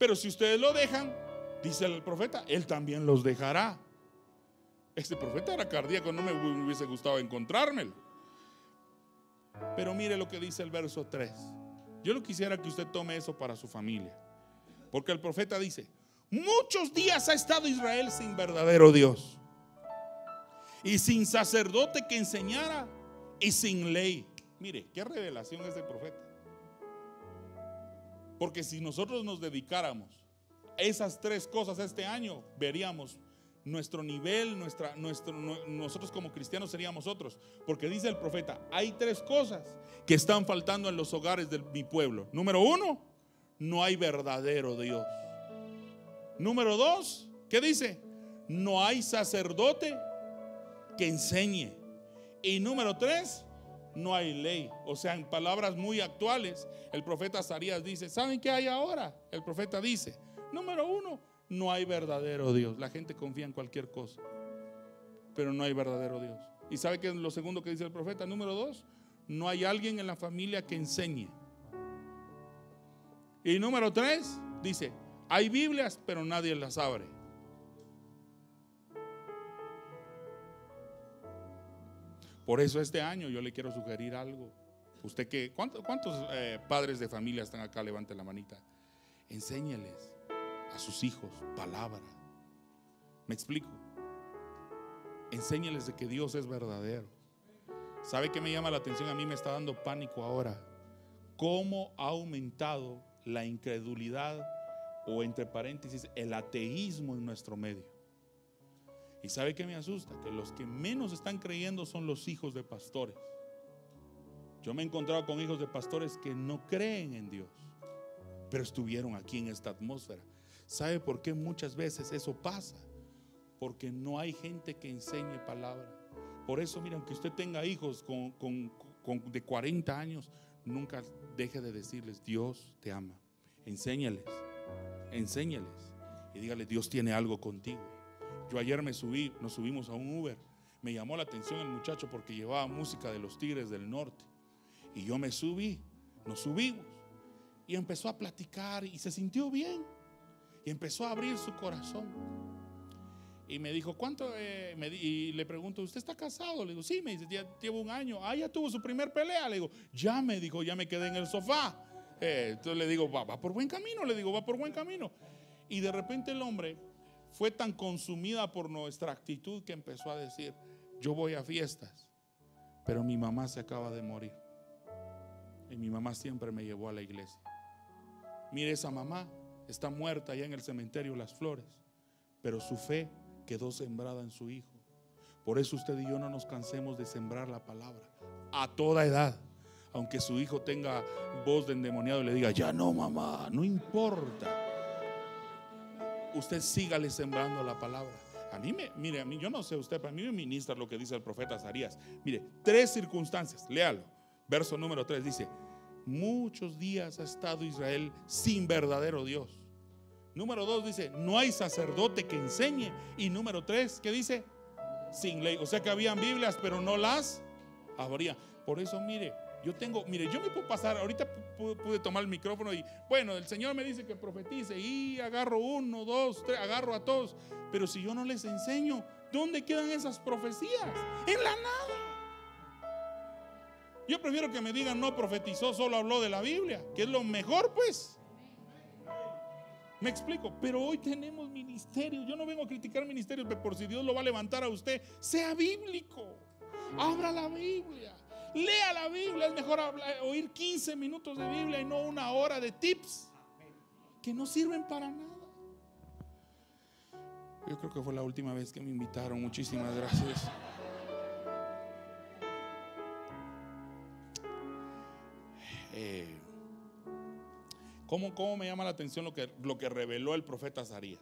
Pero si ustedes lo dejan, dice el profeta, Él también los dejará. Este profeta era cardíaco, no me hu- hubiese gustado encontrármelo. Pero mire lo que dice el verso 3. Yo no quisiera que usted tome eso para su familia. Porque el profeta dice, muchos días ha estado Israel sin verdadero Dios. Y sin sacerdote que enseñara y sin ley. Mire, qué revelación es del profeta. Porque si nosotros nos dedicáramos a esas tres cosas este año, veríamos nuestro nivel, nuestra, nuestro, no- nosotros como cristianos seríamos otros. Porque dice el profeta, hay tres cosas que están faltando en los hogares de mi pueblo. Número uno, no hay verdadero Dios. Número dos, ¿qué dice? No hay sacerdote que enseñe. Y número tres, no hay ley. O sea, en palabras muy actuales, el profeta Zarías dice, ¿saben qué hay ahora? El profeta dice, número uno, no hay verdadero Dios. La gente confía en cualquier cosa, pero no hay verdadero Dios. ¿Y sabe qué es lo segundo que dice el profeta? Número dos, no hay alguien en la familia que enseñe. Y número tres, dice, hay Biblias, pero nadie las abre. Por eso este año yo le quiero sugerir algo. Usted que, ¿cuántos, eh, padres de familia están acá? Levante la manita. Enséñeles a sus hijos palabra. ¿Me explico? Enséñeles de que Dios es verdadero. ¿Sabe qué me llama la atención? A mí me está dando pánico ahora. ¿Cómo ha aumentado la incredulidad o entre paréntesis el ateísmo en nuestro medio? ¿Y sabe qué me asusta? Que los que menos están creyendo son los hijos de pastores. Yo me he encontrado con hijos de pastores que no creen en Dios, pero estuvieron aquí en esta atmósfera. ¿Sabe por qué muchas veces eso pasa? Porque no hay gente que enseñe palabra. Por eso, miren, que usted tenga hijos con, con- con- de 40 años, nunca deje de decirles, Dios te ama. Enséñales, enséñales. Y dígale, Dios tiene algo contigo. Yo ayer me subí, nos subimos a un Uber. Me llamó la atención el muchacho porque llevaba música de los Tigres del Norte. Y yo me subí, nos subimos. Y empezó a platicar y se sintió bien. Y empezó a abrir su corazón. Y me dijo, ¿cuánto? eh?" y le pregunto, ¿usted está casado? Le digo, sí, me dice, ya llevo un año. Ah, ya tuvo su primer pelea. Le digo, ya me dijo, ya me quedé en el sofá. Eh, entonces le digo, va por buen camino. Le digo, va por buen camino. Y de repente el hombre fue tan consumida por nuestra actitud que empezó a decir, yo voy a fiestas, pero mi mamá se acaba de morir. Y mi mamá siempre me llevó a la iglesia. Mire, esa mamá está muerta allá en el cementerio Las Flores, pero su fe quedó sembrada en su hijo. Por eso usted y yo no nos cansemos de sembrar la palabra a toda edad. Aunque su hijo tenga voz de endemoniado y le diga, ya no mamá, no importa usted sígale sembrando la palabra. A mí me, mire, a mí, yo no sé usted, para mí me ministra lo que dice el profeta Zarías. Mire, tres circunstancias, léalo. Verso número 3 dice, muchos días ha estado Israel sin verdadero Dios. Número 2 dice, no hay sacerdote que enseñe. Y número 3, ¿qué dice? Sin ley. O sea que habían Biblias, pero no las habría. Por eso, mire, yo tengo, mire, yo me puedo pasar, ahorita pu- pude tomar el micrófono y, bueno, el Señor me dice que profetice y agarro uno, dos, tres, agarro a todos. Pero si yo no les enseño, ¿dónde quedan esas profecías? En la nada. Yo prefiero que me digan, no profetizó, solo habló de la Biblia, que es lo mejor, pues. Me explico, pero hoy tenemos ministerios. Yo no vengo a criticar ministerios, pero por si Dios lo va a levantar a usted, sea bíblico. Abra la Biblia. Lea la Biblia. Es mejor oír 15 minutos de Biblia y no una hora de tips que no sirven para nada. Yo creo que fue la última vez que me invitaron. Muchísimas gracias. Eh, ¿Cómo, cómo me llama la atención lo que, lo que reveló el profeta Zarías?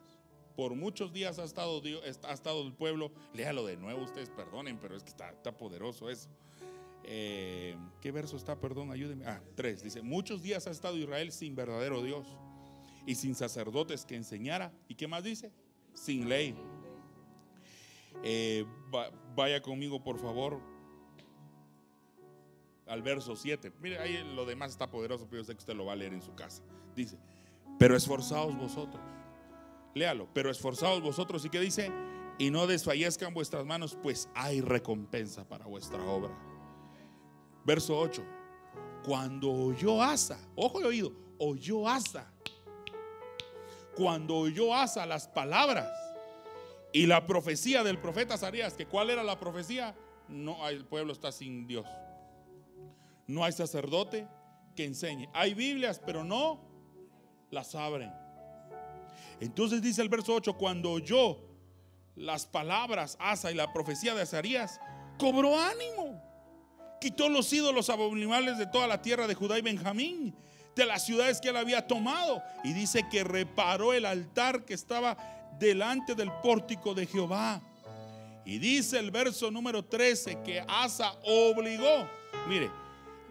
Por muchos días ha estado, ha estado el pueblo, léalo de nuevo, ustedes perdonen, pero es que está, está poderoso eso. Eh, ¿Qué verso está? Perdón, ayúdenme. Ah, tres. Dice, muchos días ha estado Israel sin verdadero Dios y sin sacerdotes que enseñara. ¿Y qué más dice? Sin ley. Eh, va- vaya conmigo, por favor, al verso 7. Mire, ahí lo demás está poderoso, pero yo sé que usted lo va a leer en su casa. Dice, pero esforzaos vosotros. Léalo, pero esforzaos vosotros. ¿Y qué dice? Y no desfallezcan vuestras manos, pues hay recompensa para vuestra obra. Verso 8. Cuando oyó Asa, ojo de oído, oyó Asa. Cuando oyó Asa las palabras y la profecía del profeta Zarías, que cuál era la profecía? No, el pueblo está sin Dios. No hay sacerdote que enseñe. Hay Biblias, pero no las abren. Entonces dice el verso 8, cuando oyó las palabras Asa y la profecía de Azarías, cobró ánimo. Quitó los ídolos abominables de toda la tierra de Judá y Benjamín, de las ciudades que él había tomado. Y dice que reparó el altar que estaba delante del pórtico de Jehová. Y dice el verso número 13 que Asa obligó, mire,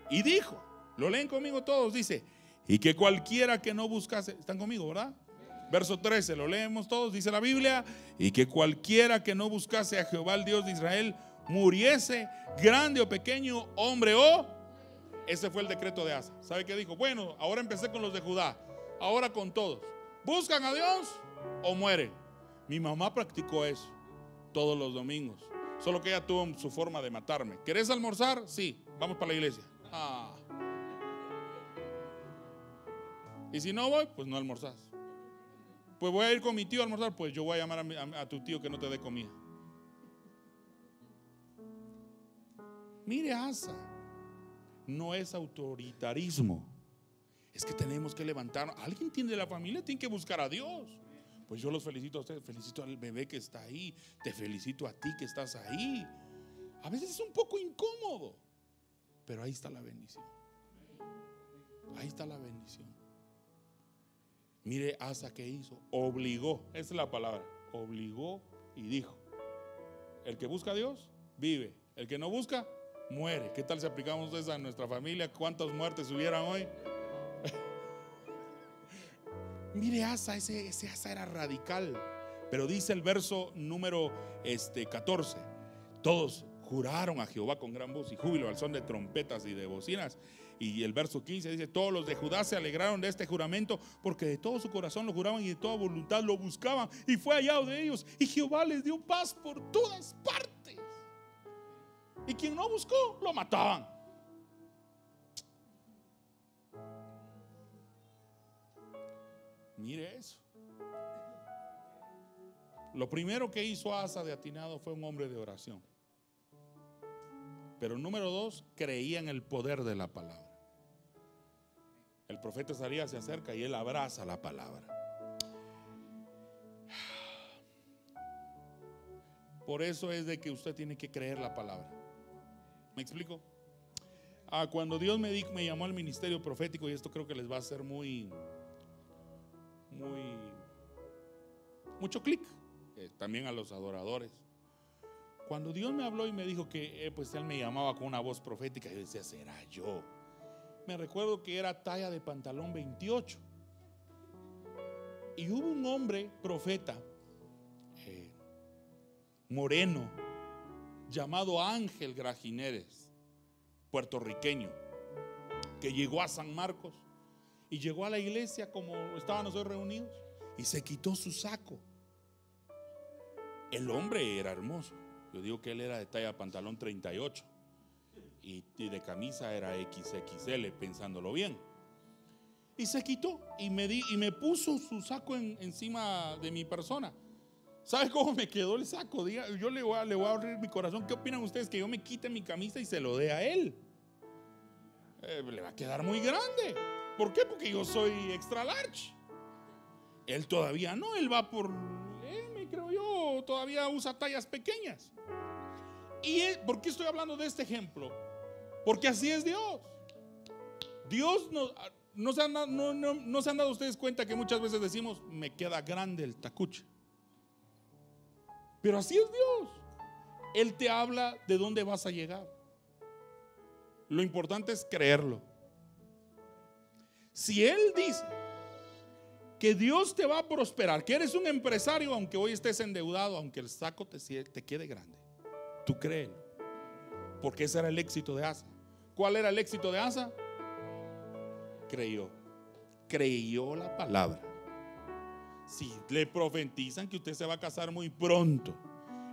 y dijo, lo leen conmigo todos, dice, y que cualquiera que no buscase, están conmigo, ¿verdad? Verso 13, lo leemos todos, dice la Biblia, y que cualquiera que no buscase a Jehová el Dios de Israel muriese, grande o pequeño, hombre o... Ese fue el decreto de Asa. ¿Sabe qué dijo? Bueno, ahora empecé con los de Judá, ahora con todos. ¿Buscan a Dios o mueren? Mi mamá practicó eso todos los domingos. Solo que ella tuvo su forma de matarme. ¿Querés almorzar? Sí, vamos para la iglesia. Ah. Y si no voy, pues no almorzás. Pues voy a ir con mi tío a almorzar, pues yo voy a llamar a, tu tío que no te dé comida. Mire, Asa, no es autoritarismo. Es que tenemos que levantar. Alguien tiene de la familia, tiene que buscar a Dios. Pues yo los felicito a ustedes, felicito al bebé que está ahí, te felicito a ti que estás ahí. A veces es un poco incómodo, pero ahí está la bendición. Ahí está la bendición. Mire Asa que hizo, obligó, esa es la palabra, obligó y dijo, el que busca a Dios, vive, el que no busca, muere. ¿Qué tal si aplicamos eso a nuestra familia? ¿Cuántas muertes hubieran hoy? Mire Asa, ese, ese Asa era radical. Pero dice el verso número este, 14, todos juraron a Jehová con gran voz y júbilo al son de trompetas y de bocinas. Y el verso 15 dice, todos los de Judá se alegraron de este juramento porque de todo su corazón lo juraban y de toda voluntad lo buscaban y fue hallado de ellos. Y Jehová les dio paz por todas partes. Y quien no buscó, lo mataban. Mire eso. Lo primero que hizo Asa de atinado fue un hombre de oración. Pero número dos, creía en el poder de la palabra. El profeta Isaías se acerca y él abraza la palabra. Por eso es de que usted tiene que creer la palabra. ¿Me explico? Ah, cuando Dios me, llamó al ministerio profético, y esto creo que les va a hacer muy, muy, mucho clic, eh, también a los adoradores. Cuando Dios me habló y me dijo que eh, pues Él me llamaba con una voz profética, yo decía, será yo. Me recuerdo que era talla de pantalón 28. Y hubo un hombre profeta, eh, moreno, llamado Ángel Grajineres, puertorriqueño, que llegó a San Marcos y llegó a la iglesia como estábamos hoy reunidos y se quitó su saco. El hombre era hermoso. Yo digo que él era de talla pantalón 38 y, de camisa era XXL, pensándolo bien. Y se quitó y me, di, y me puso su saco en- encima de mi persona. ¿Sabe cómo me quedó el saco? Diga, yo le voy, a, le voy a abrir mi corazón. ¿Qué opinan ustedes? Que yo me quite mi camisa y se lo dé a él. Eh, le va a quedar muy grande. ¿Por qué? Porque yo soy extra large. Él todavía no, él va por M, creo yo, todavía usa tallas pequeñas. ¿Y por qué estoy hablando de este ejemplo? Porque así es Dios. Dios nos, ¿no se, han, no se han dado ustedes cuenta que muchas veces decimos, me queda grande el tacuche? Pero así es Dios. Él te habla de dónde vas a llegar. Lo importante es creerlo. Si Él dice que Dios te va a prosperar, que eres un empresario, aunque hoy estés endeudado, aunque el saco te, quede grande, tú créelo. Porque ese era el éxito de Asa. ¿Cuál era el éxito de Asa? Creyó. Creyó la palabra. Si le profetizan que usted se va a casar muy pronto,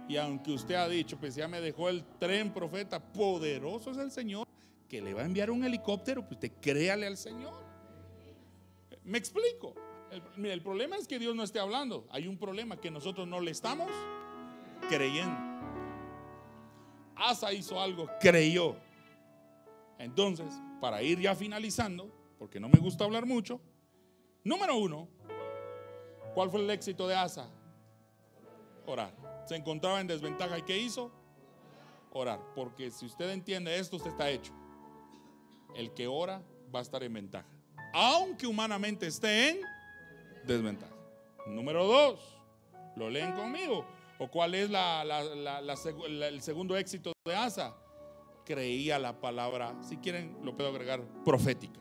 y aunque usted ha dicho, pues ya me dejó el tren profeta, poderoso es el Señor, que le va a enviar un helicóptero, pues usted créale al Señor. ¿Me explico? El, problema es que Dios no esté hablando. Hay un problema que nosotros no le estamos creyendo. Asa hizo algo, creyó. Entonces, para ir ya finalizando, porque no me gusta hablar mucho, número uno, ¿cuál fue el éxito de Asa? Orar. Se encontraba en desventaja y ¿qué hizo? Orar. Porque si usted entiende esto, usted está hecho. El que ora va a estar en ventaja. Aunque humanamente esté en desventaja. Número dos, lo leen conmigo. ¿O cuál es el segundo éxito de Asa? Creía la palabra, si quieren lo puedo agregar, profética.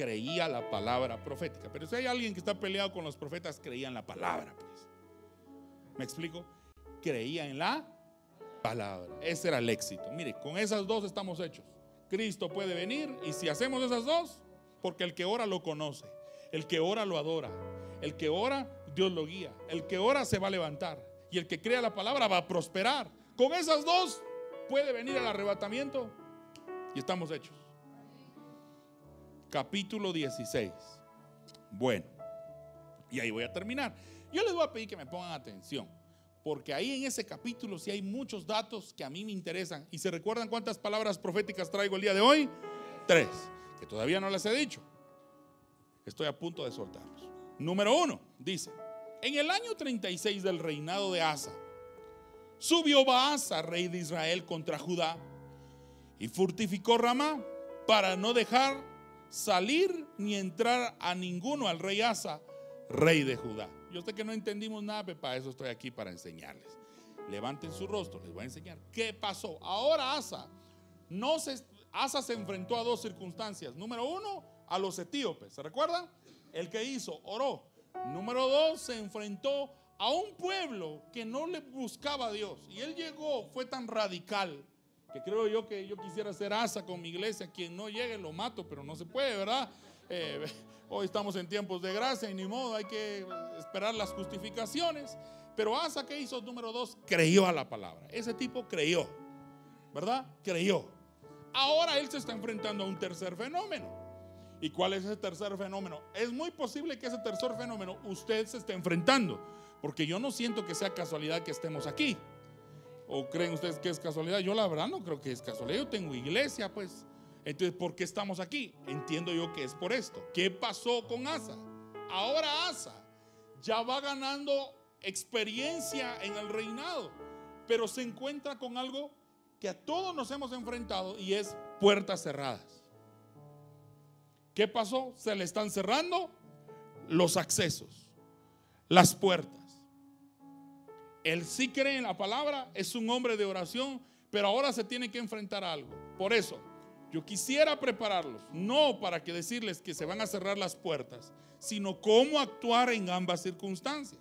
Creía la palabra profética. Pero si hay alguien que está peleado con los profetas, creía en la palabra. Pues. ¿Me explico? Creía en la palabra. Ese era el éxito. Mire, con esas dos estamos hechos. Cristo puede venir y si hacemos esas dos, porque el que ora lo conoce, el que ora lo adora, el que ora Dios lo guía, el que ora se va a levantar y el que crea la palabra va a prosperar. Con esas dos puede venir el arrebatamiento y estamos hechos. Capítulo 16. Bueno, y ahí voy a terminar. Yo les voy a pedir que me pongan atención, porque ahí en ese capítulo sí hay muchos datos que a mí me interesan. ¿Y se recuerdan cuántas palabras proféticas traigo el día de hoy? Tres, que todavía no les he dicho. Estoy a punto de soltarlos. Número uno, dice, en el año 36 del reinado de Asa, subió Baasa, rey de Israel, contra Judá y fortificó Ramá para no dejar salir ni entrar a ninguno al rey Asa, rey de Judá. Yo sé que no entendimos nada, pero para eso estoy aquí para enseñarles. Levanten su rostro, les voy a enseñar qué pasó. Ahora Asa no se Asa se enfrentó a dos circunstancias. Número uno, a los etíopes. ¿Se recuerdan? El que hizo, oró. Número dos, se enfrentó a un pueblo que no le buscaba a Dios. Y él llegó, fue tan radical, que creo yo que yo quisiera ser asa con mi iglesia. Quien no llegue lo mato, pero no se puede, ¿verdad? Eh, hoy estamos en tiempos de gracia y ni modo, hay que esperar las justificaciones. Pero Asa, ¿qué hizo? Número dos, creyó a la palabra. Ese tipo creyó, ¿verdad? Creyó. Ahora él se está enfrentando a un tercer fenómeno. ¿Y cuál es ese tercer fenómeno? Es muy posible que ese tercer fenómeno usted se esté enfrentando, porque yo no siento que sea casualidad que estemos aquí. ¿O creen ustedes que es casualidad? Yo la verdad no creo que es casualidad. Yo tengo iglesia, pues. Entonces, ¿por qué estamos aquí? Entiendo yo que es por esto. ¿Qué pasó con Asa? Ahora Asa ya va ganando experiencia en el reinado, pero se encuentra con algo que a todos nos hemos enfrentado y es puertas cerradas. ¿Qué pasó? Se le están cerrando los accesos, las puertas. Él sí cree en la palabra, es un hombre de oración, pero ahora se tiene que enfrentar a algo. Por eso, yo quisiera prepararlos, no para que decirles que se van a cerrar las puertas, sino cómo actuar en ambas circunstancias.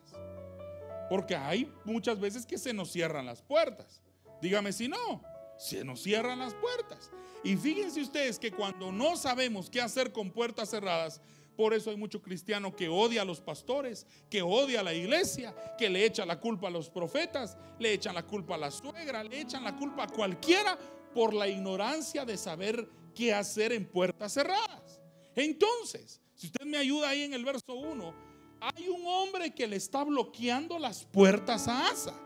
Porque hay muchas veces que se nos cierran las puertas. Dígame si no, se nos cierran las puertas. Y fíjense ustedes que cuando no sabemos qué hacer con puertas cerradas, por eso hay mucho cristiano que odia a los pastores, que odia a la iglesia, que le echa la culpa a los profetas, le echan la culpa a la suegra, le echan la culpa a cualquiera por la ignorancia de saber qué hacer en puertas cerradas. Entonces, si usted me ayuda ahí en el verso 1, hay un hombre que le está bloqueando las puertas a Asa.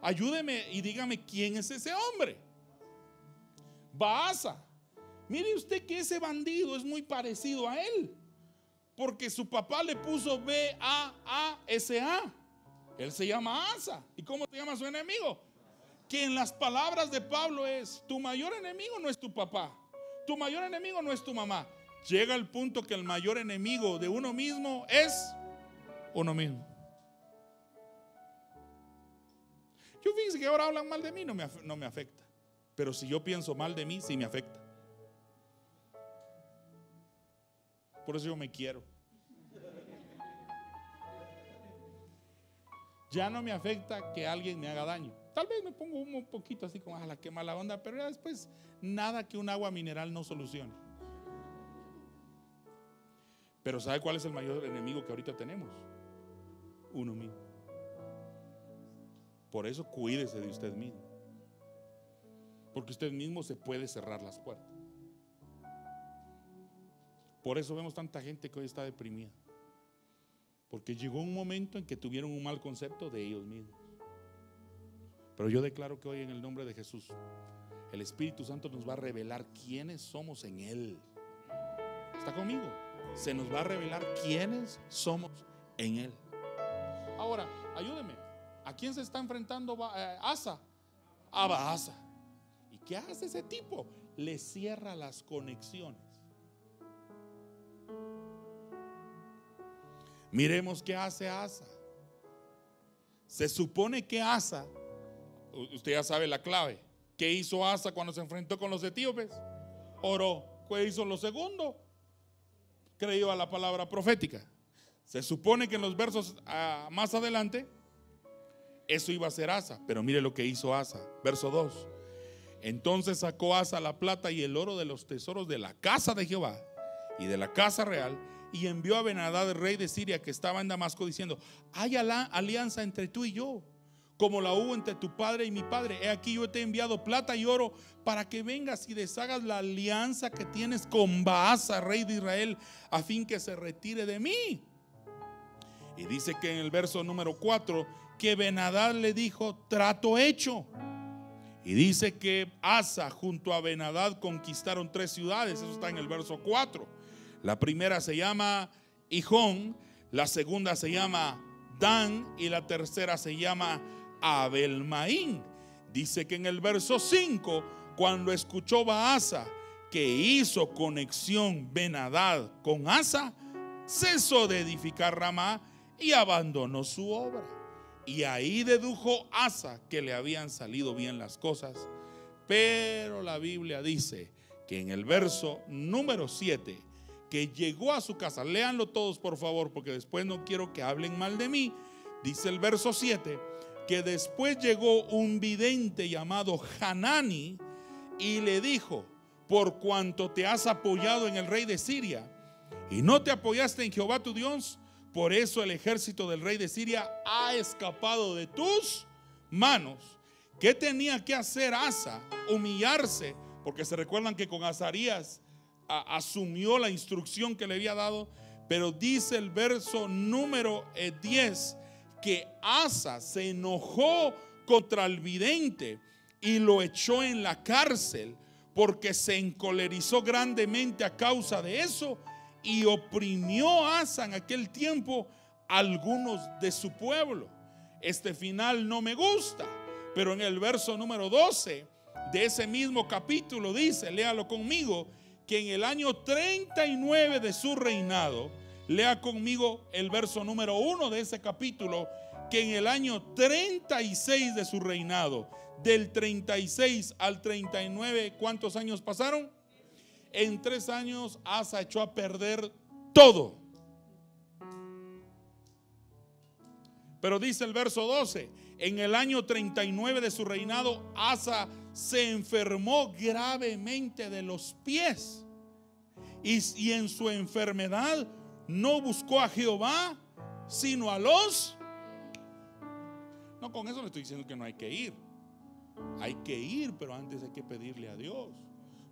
Ayúdeme y dígame quién es ese hombre. Baasa. Mire usted que ese bandido es muy parecido a él. Porque su papá le puso B-A-A-S-A. Él se llama Asa. ¿Y cómo se llama su enemigo? Que en las palabras de Pablo es, tu mayor enemigo no es tu papá. Tu mayor enemigo no es tu mamá. llega al punto que el mayor enemigo de uno mismo es uno mismo. Yo fíjense que ahora hablan mal de mí, no me, no me afecta. Pero si yo pienso mal de mí, sí me afecta. Por eso yo me quiero. Ya no me afecta que alguien me haga daño. Tal vez me pongo un poquito así como, a la que mala onda, pero ya después nada que un agua mineral no solucione. Pero ¿sabe cuál es el mayor enemigo que ahorita tenemos? Uno mismo. Por eso cuídese de usted mismo. Porque usted mismo se puede cerrar las puertas. Por eso vemos tanta gente que hoy está deprimida. Porque llegó un momento en que tuvieron un mal concepto de ellos mismos. Pero yo declaro que hoy en el nombre de Jesús, el Espíritu Santo nos va a revelar quiénes somos en Él. ¿Está conmigo? Se nos va a revelar quiénes somos en Él. Ahora, ayúdeme. ¿A quién se está enfrentando eh, Asa? A Baasa. ¿Y qué hace ese tipo? Le cierra las conexiones. Miremos qué hace Asa. Se supone que Asa, usted ya sabe la clave. ¿Qué hizo Asa cuando se enfrentó con los etíopes? Oró. ¿Qué hizo lo segundo? Creyó a la palabra profética. Se supone que en los versos ah, más adelante, eso iba a ser Asa. Pero mire lo que hizo Asa. Verso 2. Entonces sacó Asa la plata y el oro de los tesoros de la casa de Jehová y de la casa real y envió a Benadad, rey de Siria, que estaba en Damasco, diciendo, hay alianza entre tú y yo, como la hubo entre tu padre y mi padre. He aquí yo te he enviado plata y oro para que vengas y deshagas la alianza que tienes con Baasa, rey de Israel, a fin que se retire de mí. Y dice que en el verso número 4, que Benadad le dijo, trato hecho. Y dice que Asa junto a Benadad conquistaron tres ciudades. Eso está en el verso 4. La primera se llama Hijón, la segunda se llama Dan y la tercera se llama Abelmaín. Dice que en el verso 5, cuando escuchó Baasa que hizo conexión Benadad con Asa, cesó de edificar Ramá y abandonó su obra. Y ahí dedujo Asa que le habían salido bien las cosas. Pero la Biblia dice que en el verso número 7, que llegó a su casa, léanlo todos por favor, porque después no quiero que hablen mal de mí. Dice el verso 7, que después llegó un vidente llamado Hanani y le dijo, por cuanto te has apoyado en el rey de Siria y no te apoyaste en Jehová tu Dios, por eso el ejército del rey de Siria ha escapado de tus manos. ¿Qué tenía que hacer Asa? Humillarse, porque se recuerdan que con Azarías asumió la instrucción que le había dado, pero dice el verso número eh, 10 que Asa se enojó contra el vidente y lo echó en la cárcel porque se encolerizó grandemente a causa de eso y oprimió Asa en aquel tiempo a algunos de su pueblo. Este final no me gusta, pero en el verso número 12 de ese mismo capítulo dice, léalo conmigo, que en el año 39 de su reinado, lea conmigo el verso número 1 de ese capítulo, que en el año 36 de su reinado, del 36 al 39, ¿cuántos años pasaron? En tres años Asa echó a perder todo. Pero dice el verso 12, en el año 39 de su reinado, Asa se enfermó gravemente de los pies. Y, en su enfermedad no buscó a Jehová, sino a los... No, con eso le estoy diciendo que no hay que ir. Hay que ir, pero antes hay que pedirle a Dios.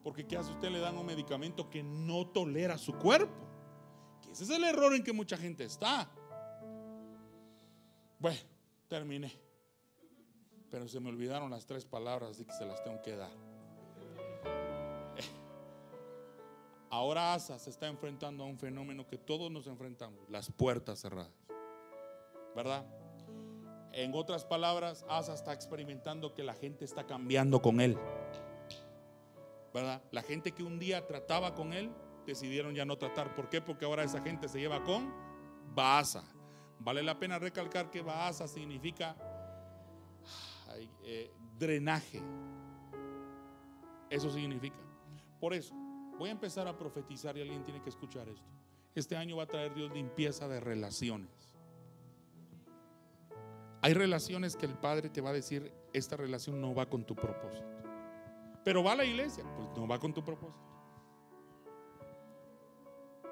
Porque ¿qué hace usted? Le dan un medicamento que no tolera su cuerpo. Que ese es el error en que mucha gente está. Bueno, terminé. Pero se me olvidaron las tres palabras, así que se las tengo que dar. Ahora Asa se está enfrentando a un fenómeno que todos nos enfrentamos, las puertas cerradas. ¿Verdad? En otras palabras, Asa está experimentando que la gente está cambiando con él. ¿Verdad? La gente que un día trataba con él, decidieron ya no tratar. ¿Por qué? Porque ahora esa gente se lleva con Baasa. Vale la pena recalcar que Baasa significa ay, eh, drenaje. Eso significa. Por eso, voy a empezar a profetizar y alguien tiene que escuchar esto. Este año va a traer Dios limpieza de relaciones. Hay relaciones que el Padre te va a decir, esta relación no va con tu propósito. Pero va a la iglesia, pues no va con tu propósito.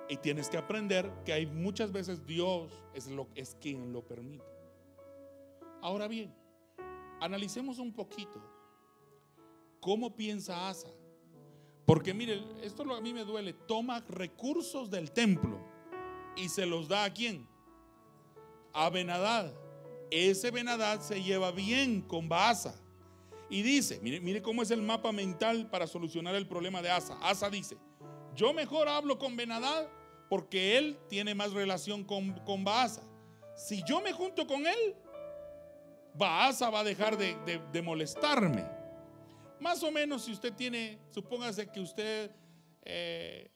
Y tienes que aprender que hay muchas veces Dios es quien lo permite. Ahora bien, analicemos un poquito cómo piensa Asa. Porque mire, esto a mí me duele. Toma recursos del templo y se los da a quién? A Benadad. Ese Benadad se lleva bien con Baasa. Y dice, mire, mire cómo es el mapa mental para solucionar el problema de Asa. Asa dice, yo mejor hablo con Benadad porque él tiene más relación con, con Baasa. Si yo me junto con él, Baasa va a dejar de, de molestarme. Más o menos si usted tiene, supóngase que usted eh,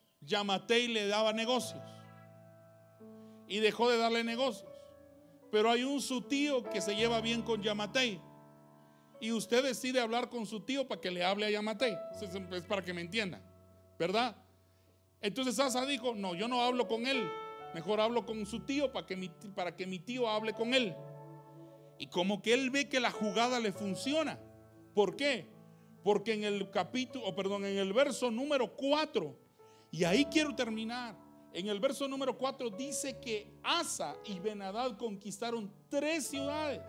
y le daba negocios y dejó de darle negocios. Pero hay un su tío que se lleva bien con Yamatei y usted decide hablar con su tío para que le hable a Yamatei. Es para que me entienda, ¿verdad? Entonces Asa dijo, no, yo no hablo con él, mejor hablo con su tío para que mi, para que mi tío hable con él. Y como que él ve que la jugada le funciona. ¿Por qué? Porque en el capítulo, o perdón, en el verso número 4, y ahí quiero terminar. En el verso número 4 dice que Asa y Benadad conquistaron tres ciudades.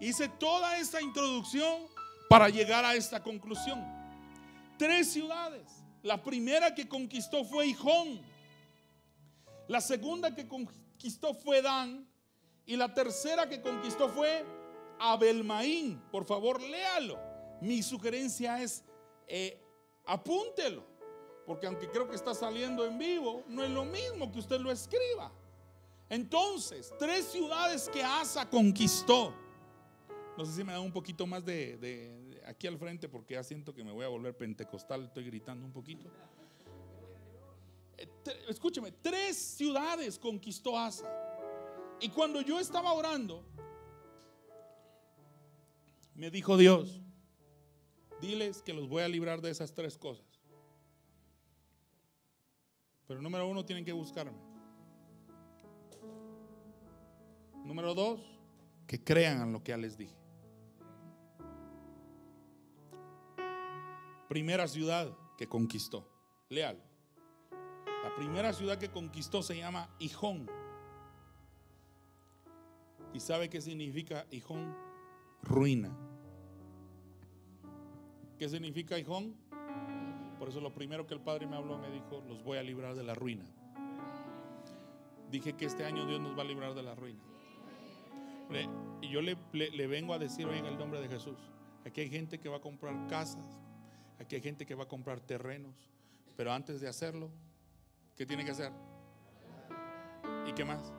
Hice toda esta introducción para llegar a esta conclusión. Tres ciudades. La primera que conquistó fue Hijón. La segunda que conquistó fue Dan. Y la tercera que conquistó fue Abelmaín. Por favor, léalo mi sugerencia es eh, apúntelo, porque aunque creo que está saliendo en vivo, no es lo mismo que usted lo escriba. Entonces, tres ciudades que Asa conquistó. No sé si me da un poquito más de, aquí al frente porque ya siento que me voy a volver pentecostal, estoy gritando un poquito. Eh, escúcheme, tres ciudades conquistó Asa. Y cuando yo estaba orando, me dijo Dios, diles que los voy a librar de esas tres cosas. Pero número uno, tienen que buscarme. Número dos, que crean en lo que ya les dije. Primera ciudad que conquistó. Leal. La primera ciudad que conquistó se llama Hijón. ¿Y sabe qué significa Hijón? Ruina. ¿Qué significa hijón? Por eso lo primero que el Padre me habló me dijo, los voy a librar de la ruina. Dije que este año Dios nos va a librar de la ruina. Y yo le, le, vengo a decir hoy en el nombre de Jesús, aquí hay gente que va a comprar casas, aquí hay gente que va a comprar terrenos, pero antes de hacerlo, ¿qué tiene que hacer? ¿Y qué más?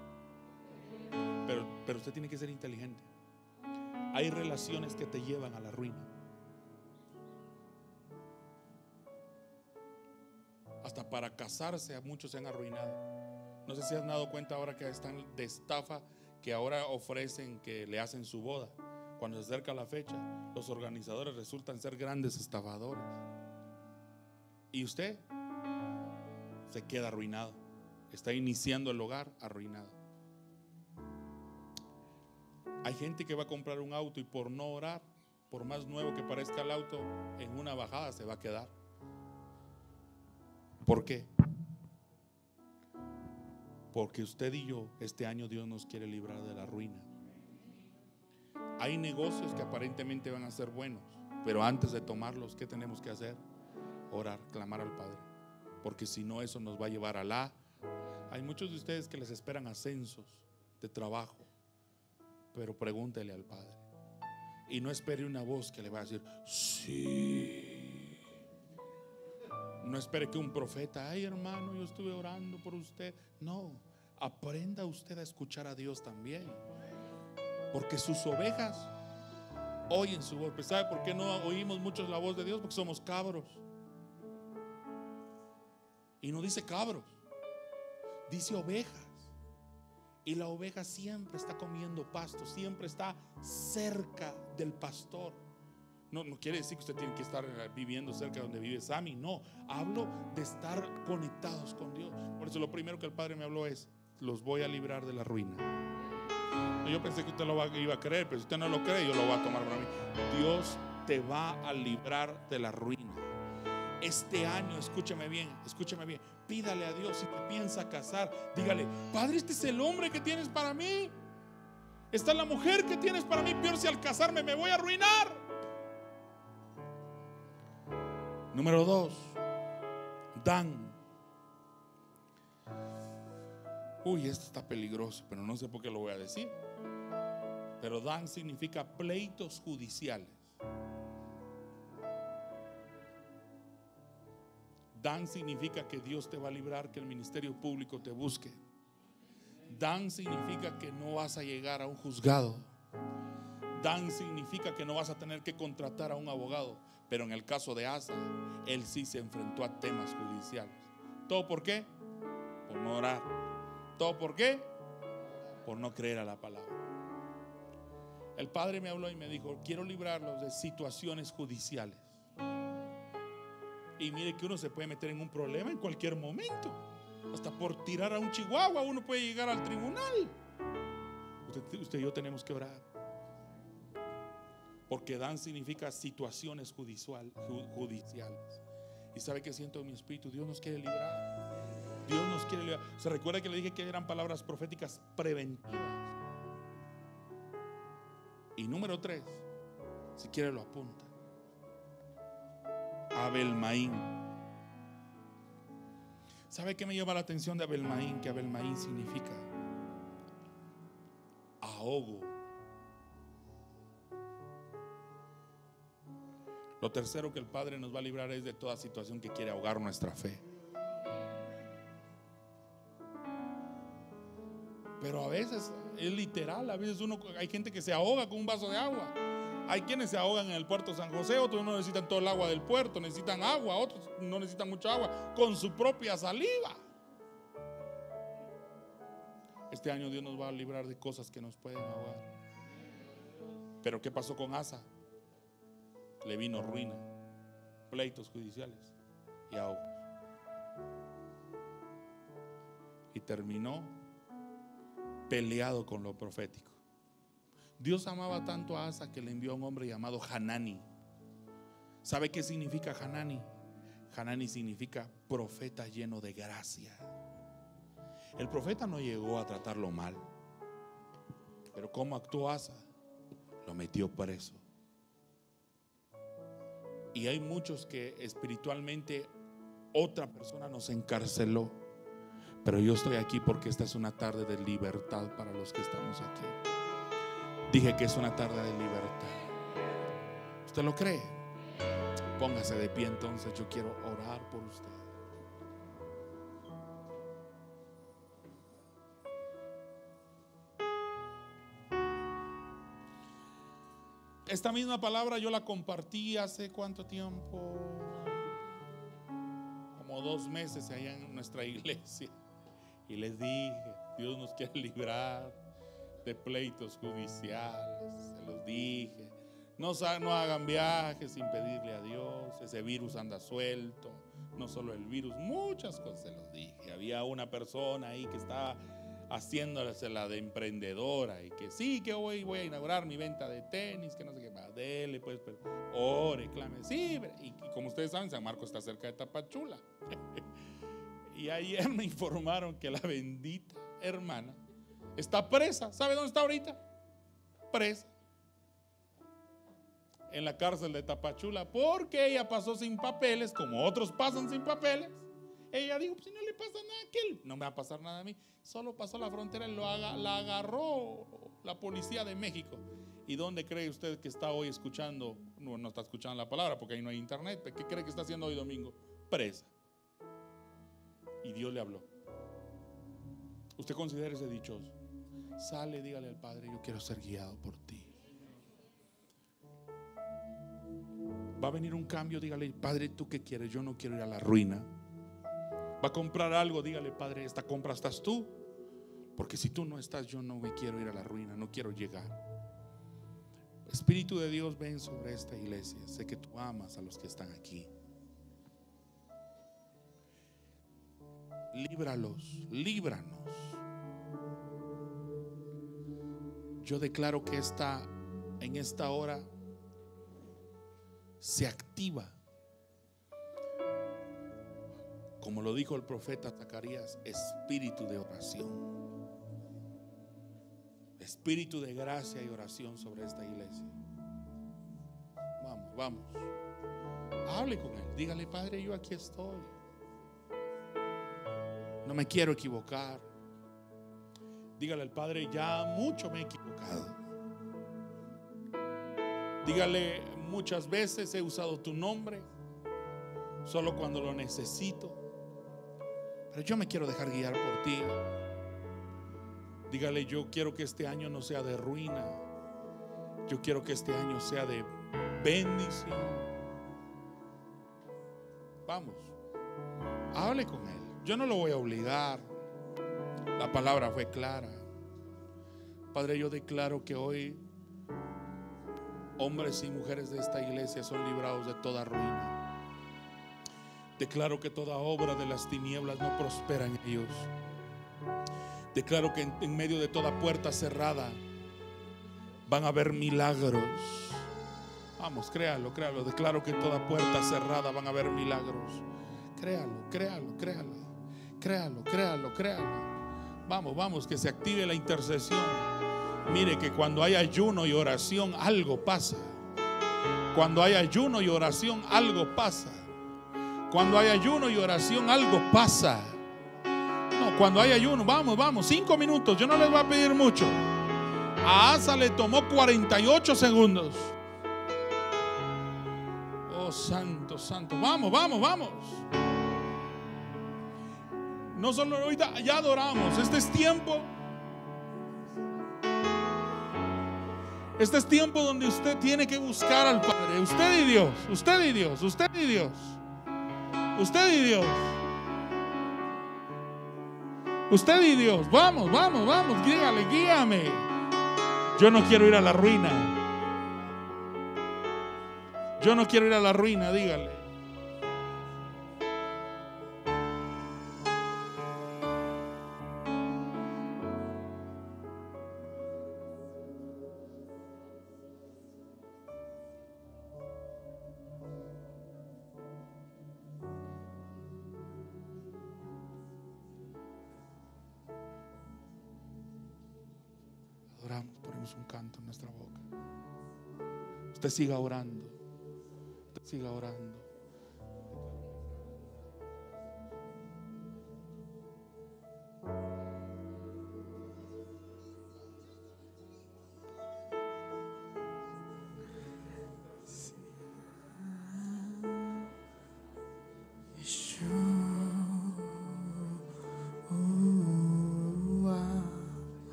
Pero, pero usted tiene que ser inteligente. Hay relaciones que te llevan a la ruina. Hasta para casarse muchos se han arruinado. No sé si han dado cuenta ahora que están de estafa, que ahora ofrecen que le hacen su boda. Cuando se acerca la fecha, los organizadores resultan ser grandes estafadores. Y usted se queda arruinado. Está iniciando el hogar arruinado. Hay gente que va a comprar un auto y por no orar, por más nuevo que parezca el auto, en una bajada se va a quedar. ¿Por qué? Porque usted y yo, este año Dios nos quiere librar de la ruina. Hay negocios que aparentemente van a ser buenos, pero antes de tomarlos, ¿qué tenemos que hacer? Orar, clamar al Padre. Porque si no, eso nos va a llevar a la... Hay muchos de ustedes que les esperan ascensos de trabajo, pero pregúntele al Padre. Y no espere una voz que le va a decir, sí. No espere que un profeta, ay hermano, yo estuve orando por usted. No, aprenda usted a escuchar a Dios también. Porque sus ovejas oyen su voz. ¿Sabe por qué no oímos mucho la voz de Dios? Porque somos cabros. Y no dice cabros, dice ovejas. Y la oveja siempre está comiendo pasto, siempre está cerca del pastor. No, no quiere decir que usted tiene que estar eh, viviendo cerca de donde vive Sammy, no. Hablo de estar conectados con Dios. Por eso lo primero que el Padre me habló es, los voy a librar de la ruina. Yo pensé que usted lo iba a creer, pero si usted no lo cree, yo lo voy a tomar para mí. Dios te va a librar de la ruina. Este año, escúchame bien, escúchame bien. Pídale a Dios si te piensa casar. Dígale, Padre, este es el hombre que tienes para mí. Esta es la mujer que tienes para mí. Peor si al casarme me voy a arruinar. Número dos, Dan. Uy, esto está peligroso, pero no sé por qué lo voy a decir. Pero Dan significa pleitos judiciales. Dan significa que Dios te va a librar, que el ministerio público te busque. Dan significa que no vas a llegar a un juzgado. Dan significa que no vas a tener que contratar a un abogado. Pero en el caso de Asa, él sí se enfrentó a temas judiciales. ¿Todo por qué? Por no orar. ¿Todo por qué? Por no creer a la palabra. El padre me habló y me dijo, quiero librarlos de situaciones judiciales. Y mire que uno se puede meter en un problema en cualquier momento. Hasta por tirar a un chihuahua uno puede llegar al tribunal. Usted, y yo tenemos que orar. Porque dan significa situaciones judicial, judiciales. Y sabe que siento en mi espíritu, Dios nos quiere librar. Dios nos quiere librar. Se recuerda que le dije que eran palabras proféticas preventivas. Y número tres, si quiere lo apunta. Abelmaín. ¿Sabe qué me llama la atención de Abelmaín? Que Abelmaín significa ahogo. Lo tercero que el Padre nos va a librar es de toda situación que quiere ahogar nuestra fe. Pero a veces es literal, a veces uno hay gente que se ahoga con un vaso de agua. Hay quienes se ahogan en el puerto San José, otros no necesitan todo el agua del puerto, necesitan agua, otros no necesitan mucha agua, con su propia saliva. Este año Dios nos va a librar de cosas que nos pueden ahogar. Pero ¿qué pasó con Asa? Le vino ruina, pleitos judiciales y ahogo. Y terminó peleado con lo profético. Dios amaba tanto a Asa que le envió a un hombre llamado Hanani. ¿Sabe qué significa Hanani? Hanani significa profeta lleno de gracia. El profeta no llegó a tratarlo mal, pero ¿cómo actuó Asa? Lo metió preso. Y hay muchos que espiritualmente otra persona nos encarceló. Pero yo estoy aquí porque esta es una tarde de libertad para los que estamos aquí. Dije que es una tarde de libertad. ¿Usted lo cree? Póngase de pie entonces, yo quiero orar por usted. Esta misma palabra yo la compartí hace cuánto tiempo, como dos meses allá en nuestra iglesia. Y les dije, Dios nos quiere librar de pleitos judiciales, se los dije. No, no hagan viajes sin pedirle a Dios, ese virus anda suelto, no solo el virus, muchas cosas se los dije. Había una persona ahí que estaba haciéndose la de emprendedora y que sí, que hoy voy a inaugurar mi venta de tenis, que no sé qué más, dele pues, pero ore, clame, sí, y, y como ustedes saben, San Marcos está cerca de Tapachula. y ayer me informaron que la bendita hermana Está presa. ¿Sabe dónde está ahorita? Presa. En la cárcel de Tapachula. Porque ella pasó sin papeles, como otros pasan sin papeles. Ella dijo, pues, si no le pasa nada a aquel, no me va a pasar nada a mí. Solo pasó la frontera y lo la agarró la policía de México. ¿Y dónde cree usted que está hoy escuchando? No, no está escuchando la palabra porque ahí no hay internet. ¿Qué cree que está haciendo hoy domingo? Presa. Y Dios le habló. Usted considera ese dichoso. Sale, dígale al Padre, yo quiero ser guiado por ti. Va a venir un cambio, dígale, Padre, ¿tú qué quieres? Yo no quiero ir a la ruina. Va a comprar algo, dígale, Padre, esta compra estás tú. Porque si tú no estás, yo no me quiero ir a la ruina, no quiero llegar. Espíritu de Dios, ven sobre esta iglesia. Sé que tú amas a los que están aquí. Líbralos, líbranos. Yo declaro que esta, en esta hora se activa, como lo dijo el profeta Zacarías, espíritu de oración. Espíritu de gracia y oración sobre esta iglesia. Vamos, vamos. Hable con él. Dígale, Padre, yo aquí estoy. No me quiero equivocar. Dígale al Padre, ya mucho me he equivocado. Dígale, muchas veces he usado tu nombre, solo cuando lo necesito. Pero yo me quiero dejar guiar por ti. Dígale, yo quiero que este año no sea de ruina. Yo quiero que este año sea de bendición. Vamos, hable con él. Yo no lo voy a obligar. La palabra fue clara. Padre, yo declaro que hoy hombres y mujeres de esta iglesia son librados de toda ruina. Declaro que toda obra de las tinieblas no prospera en ellos. Declaro que en, en medio de toda puerta cerrada van a haber milagros. Vamos, créalo, créalo. Declaro que en toda puerta cerrada van a haber milagros. Créalo, créalo, créalo. Créalo, créalo, créalo. Vamos, vamos, que se active la intercesión. Mire que cuando hay ayuno y oración, algo pasa. Cuando hay ayuno y oración, algo pasa. Cuando hay ayuno y oración, algo pasa. No, cuando hay ayuno, vamos, vamos, cinco minutos. Yo no les voy a pedir mucho. A Asa le tomó 48 segundos. Oh, santo, santo. Vamos, vamos, vamos. No solo ahorita ya adoramos. Este es tiempo. Este es tiempo donde usted tiene que buscar al Padre. Usted y Dios. Usted y Dios. Usted y Dios. Usted y Dios. Usted y Dios. Vamos, vamos, vamos. Dígale, guíame. Yo no quiero ir a la ruina. Yo no quiero ir a la ruina, dígale. Siga orando. Siga orando.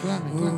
Clame, clame, clame,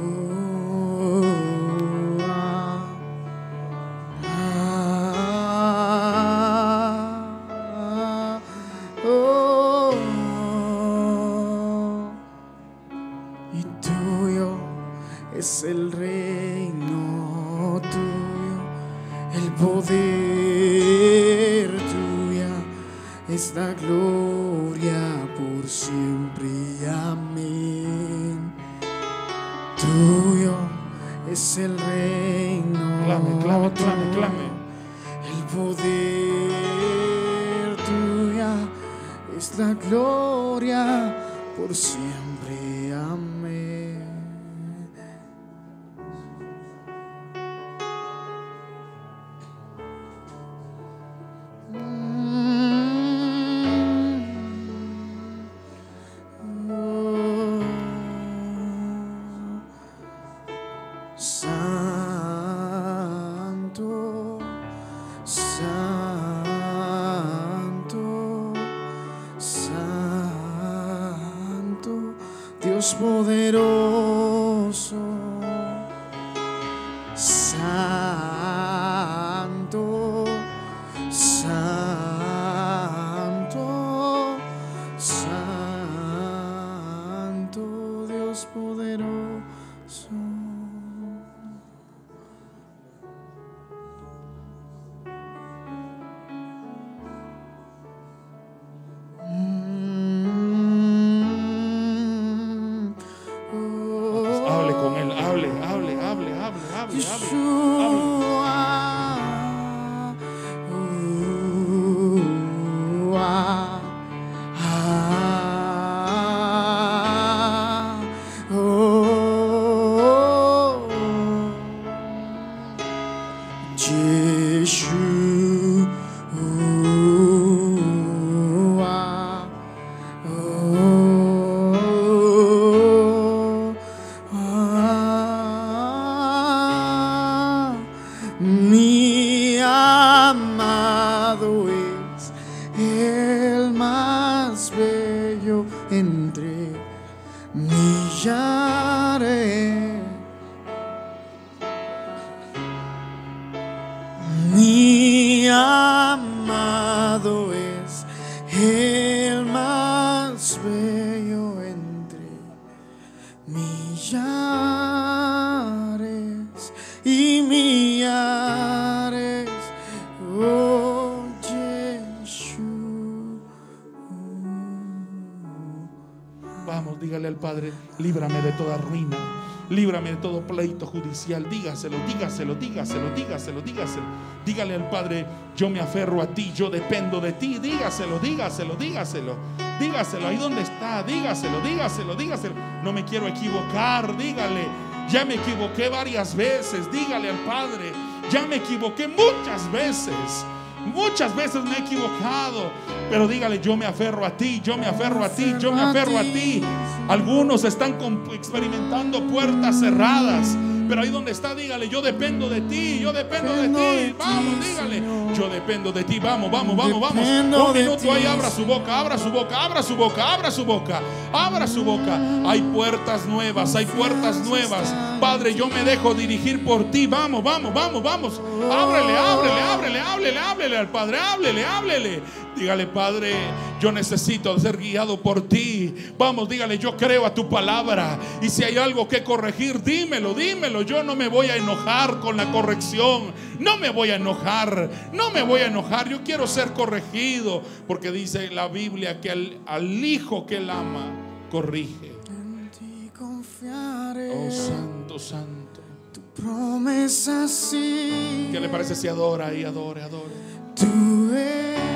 pleito judicial. Dígaselo, dígaselo, dígaselo, dígaselo, dígaselo. Dígale al Padre, yo me aferro a ti, yo dependo de ti. Dígaselo, dígaselo, dígaselo. Dígaselo, ahí donde está, dígaselo, dígaselo, dígaselo. No me quiero equivocar, dígale. Ya me equivoqué varias veces, dígale al Padre. Ya me equivoqué muchas veces. Muchas veces me he equivocado, pero dígale, yo me aferro a ti, yo me aferro a ti, yo me aferro a ti. Algunos están experimentando puertas cerradas, pero ahí donde está, dígale, yo dependo de ti, yo dependo de ti. Vamos, dígale, yo dependo de ti. Vamos, vamos, vamos, vamos. Un minuto ahí, abra su boca, abra su boca, abra su boca, abra su boca, abra su boca. Hay puertas nuevas, hay puertas nuevas. Padre, yo me dejo dirigir por ti. Vamos, vamos, vamos, vamos. Ábrele, ábrele, ábrele, ábrele, ábrele al Padre, háblele, háblele. Dígale, Padre, yo necesito ser guiado por ti. Vamos, dígale, yo creo a tu palabra. Y si hay algo que corregir, dímelo, dímelo. Yo no me voy a enojar con la corrección. No me voy a enojar. No me voy a enojar. Yo quiero ser corregido. Porque dice la Biblia que al, al hijo que él ama, corrige. En ti confiaré. Oh, santo, santo. Tu promesa sí. ¿Qué le parece si adora y adore, adore? Tú eres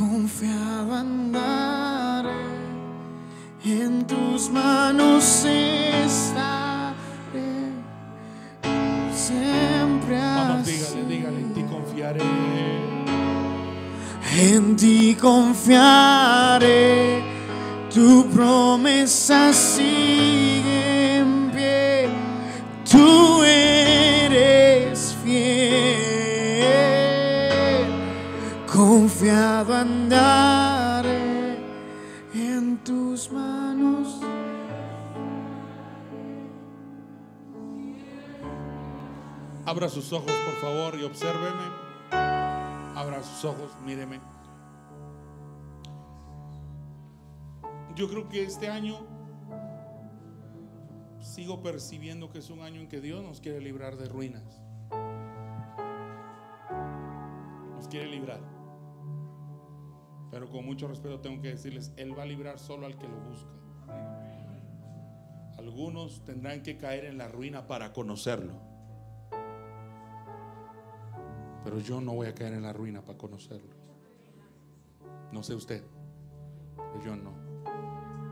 Confiado andaré, en tus manos estaré. Siempre Vamos, dígale, dígale, en ti confiaré. En ti confiaré, tu promesa sigue en pie, tú eres confiado andaré en tus manos. Abra sus ojos, por favor, y obsérveme. Abra sus ojos, míreme. Yo creo que este año sigo percibiendo que es un año en que Dios nos quiere librar de ruinas. Nos quiere librar. Pero con mucho respeto tengo que decirles, Él va a librar solo al que lo busca. Algunos tendrán que caer en la ruina para conocerlo. Pero yo no voy a caer en la ruina para conocerlo. No sé usted. pero Yo no.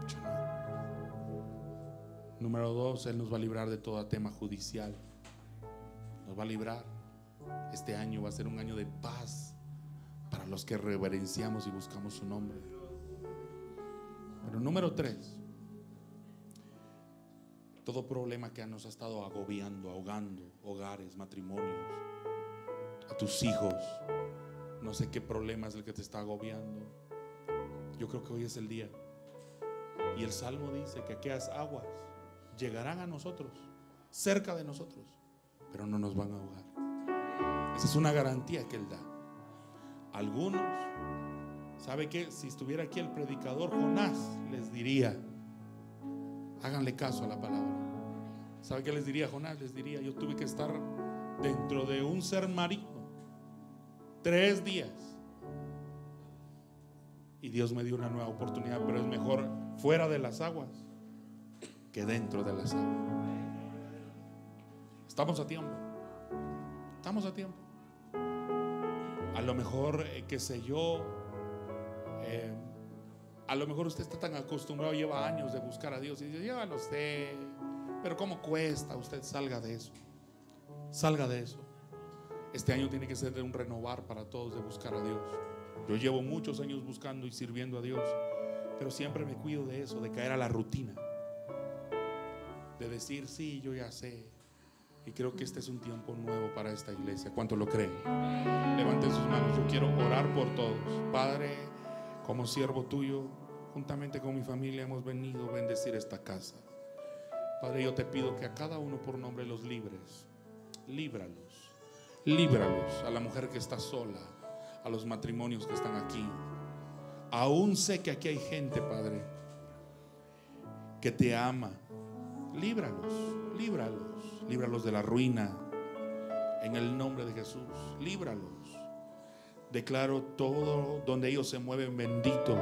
Yo no. Número dos, Él nos va a librar de todo tema judicial. Nos va a librar. Este año va a ser un año de paz los que reverenciamos y buscamos su nombre. Pero número tres, todo problema que nos ha estado agobiando, ahogando, hogares, matrimonios, a tus hijos. No sé qué problema es el que te está agobiando. Yo creo que hoy es el día. Y el Salmo dice que aquellas aguas llegarán a nosotros, cerca de nosotros, pero no nos van a ahogar. Esa es una garantía que Él da. Algunos, ¿sabe que Si estuviera aquí el predicador Jonás, les diría, háganle caso a la palabra. ¿Sabe qué les diría Jonás? Les diría, yo tuve que estar dentro de un ser marino tres días. Y Dios me dio una nueva oportunidad, pero es mejor fuera de las aguas que dentro de las aguas. Estamos a tiempo. Estamos a tiempo. A lo mejor, eh, qué sé yo, eh, a lo mejor usted está tan acostumbrado, lleva años de buscar a Dios y dice, ya lo sé, pero ¿cómo cuesta? Usted salga de eso. Salga de eso. Este año tiene que ser de un renovar para todos de buscar a Dios. Yo llevo muchos años buscando y sirviendo a Dios, pero siempre me cuido de eso, de caer a la rutina. De decir, sí, yo ya sé. Y creo que este es un tiempo nuevo para esta iglesia. ¿Cuánto lo creen? Levanten sus manos. Yo quiero orar por todos. Padre, como siervo tuyo, juntamente con mi familia hemos venido a bendecir esta casa. Padre, yo te pido que a cada uno por nombre los libres. Líbralos. Líbralos a la mujer que está sola, a los matrimonios que están aquí. Aún sé que aquí hay gente, Padre, que te ama. Líbralos, líbralos, líbralos de la ruina. En el nombre de Jesús, líbralos. Declaro todo donde ellos se mueven bendito.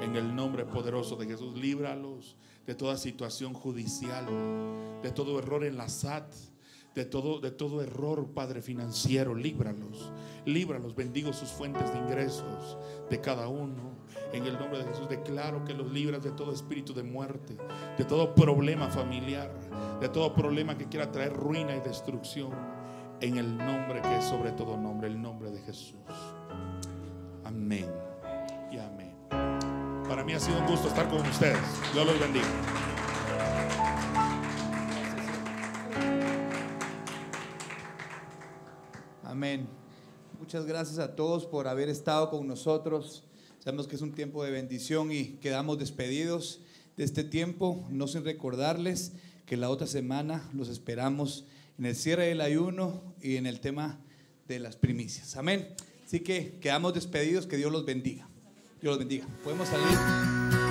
En el nombre poderoso de Jesús, líbralos de toda situación judicial, de todo error en la SAT, de todo, de todo error, Padre financiero, líbralos, líbralos, bendigo sus fuentes de ingresos de cada uno. En el nombre de Jesús declaro que los libras de todo espíritu de muerte, de todo problema familiar, de todo problema que quiera traer ruina y destrucción. En el nombre que es sobre todo nombre, el nombre de Jesús. Amén y amén. Para mí ha sido un gusto estar con ustedes. Dios los bendiga. Amén. Muchas gracias a todos por haber estado con nosotros. Sabemos que es un tiempo de bendición y quedamos despedidos de este tiempo, no sin recordarles que la otra semana los esperamos en el cierre del ayuno y en el tema de las primicias. Amén. Así que quedamos despedidos, que Dios los bendiga. Dios los bendiga. Podemos salir.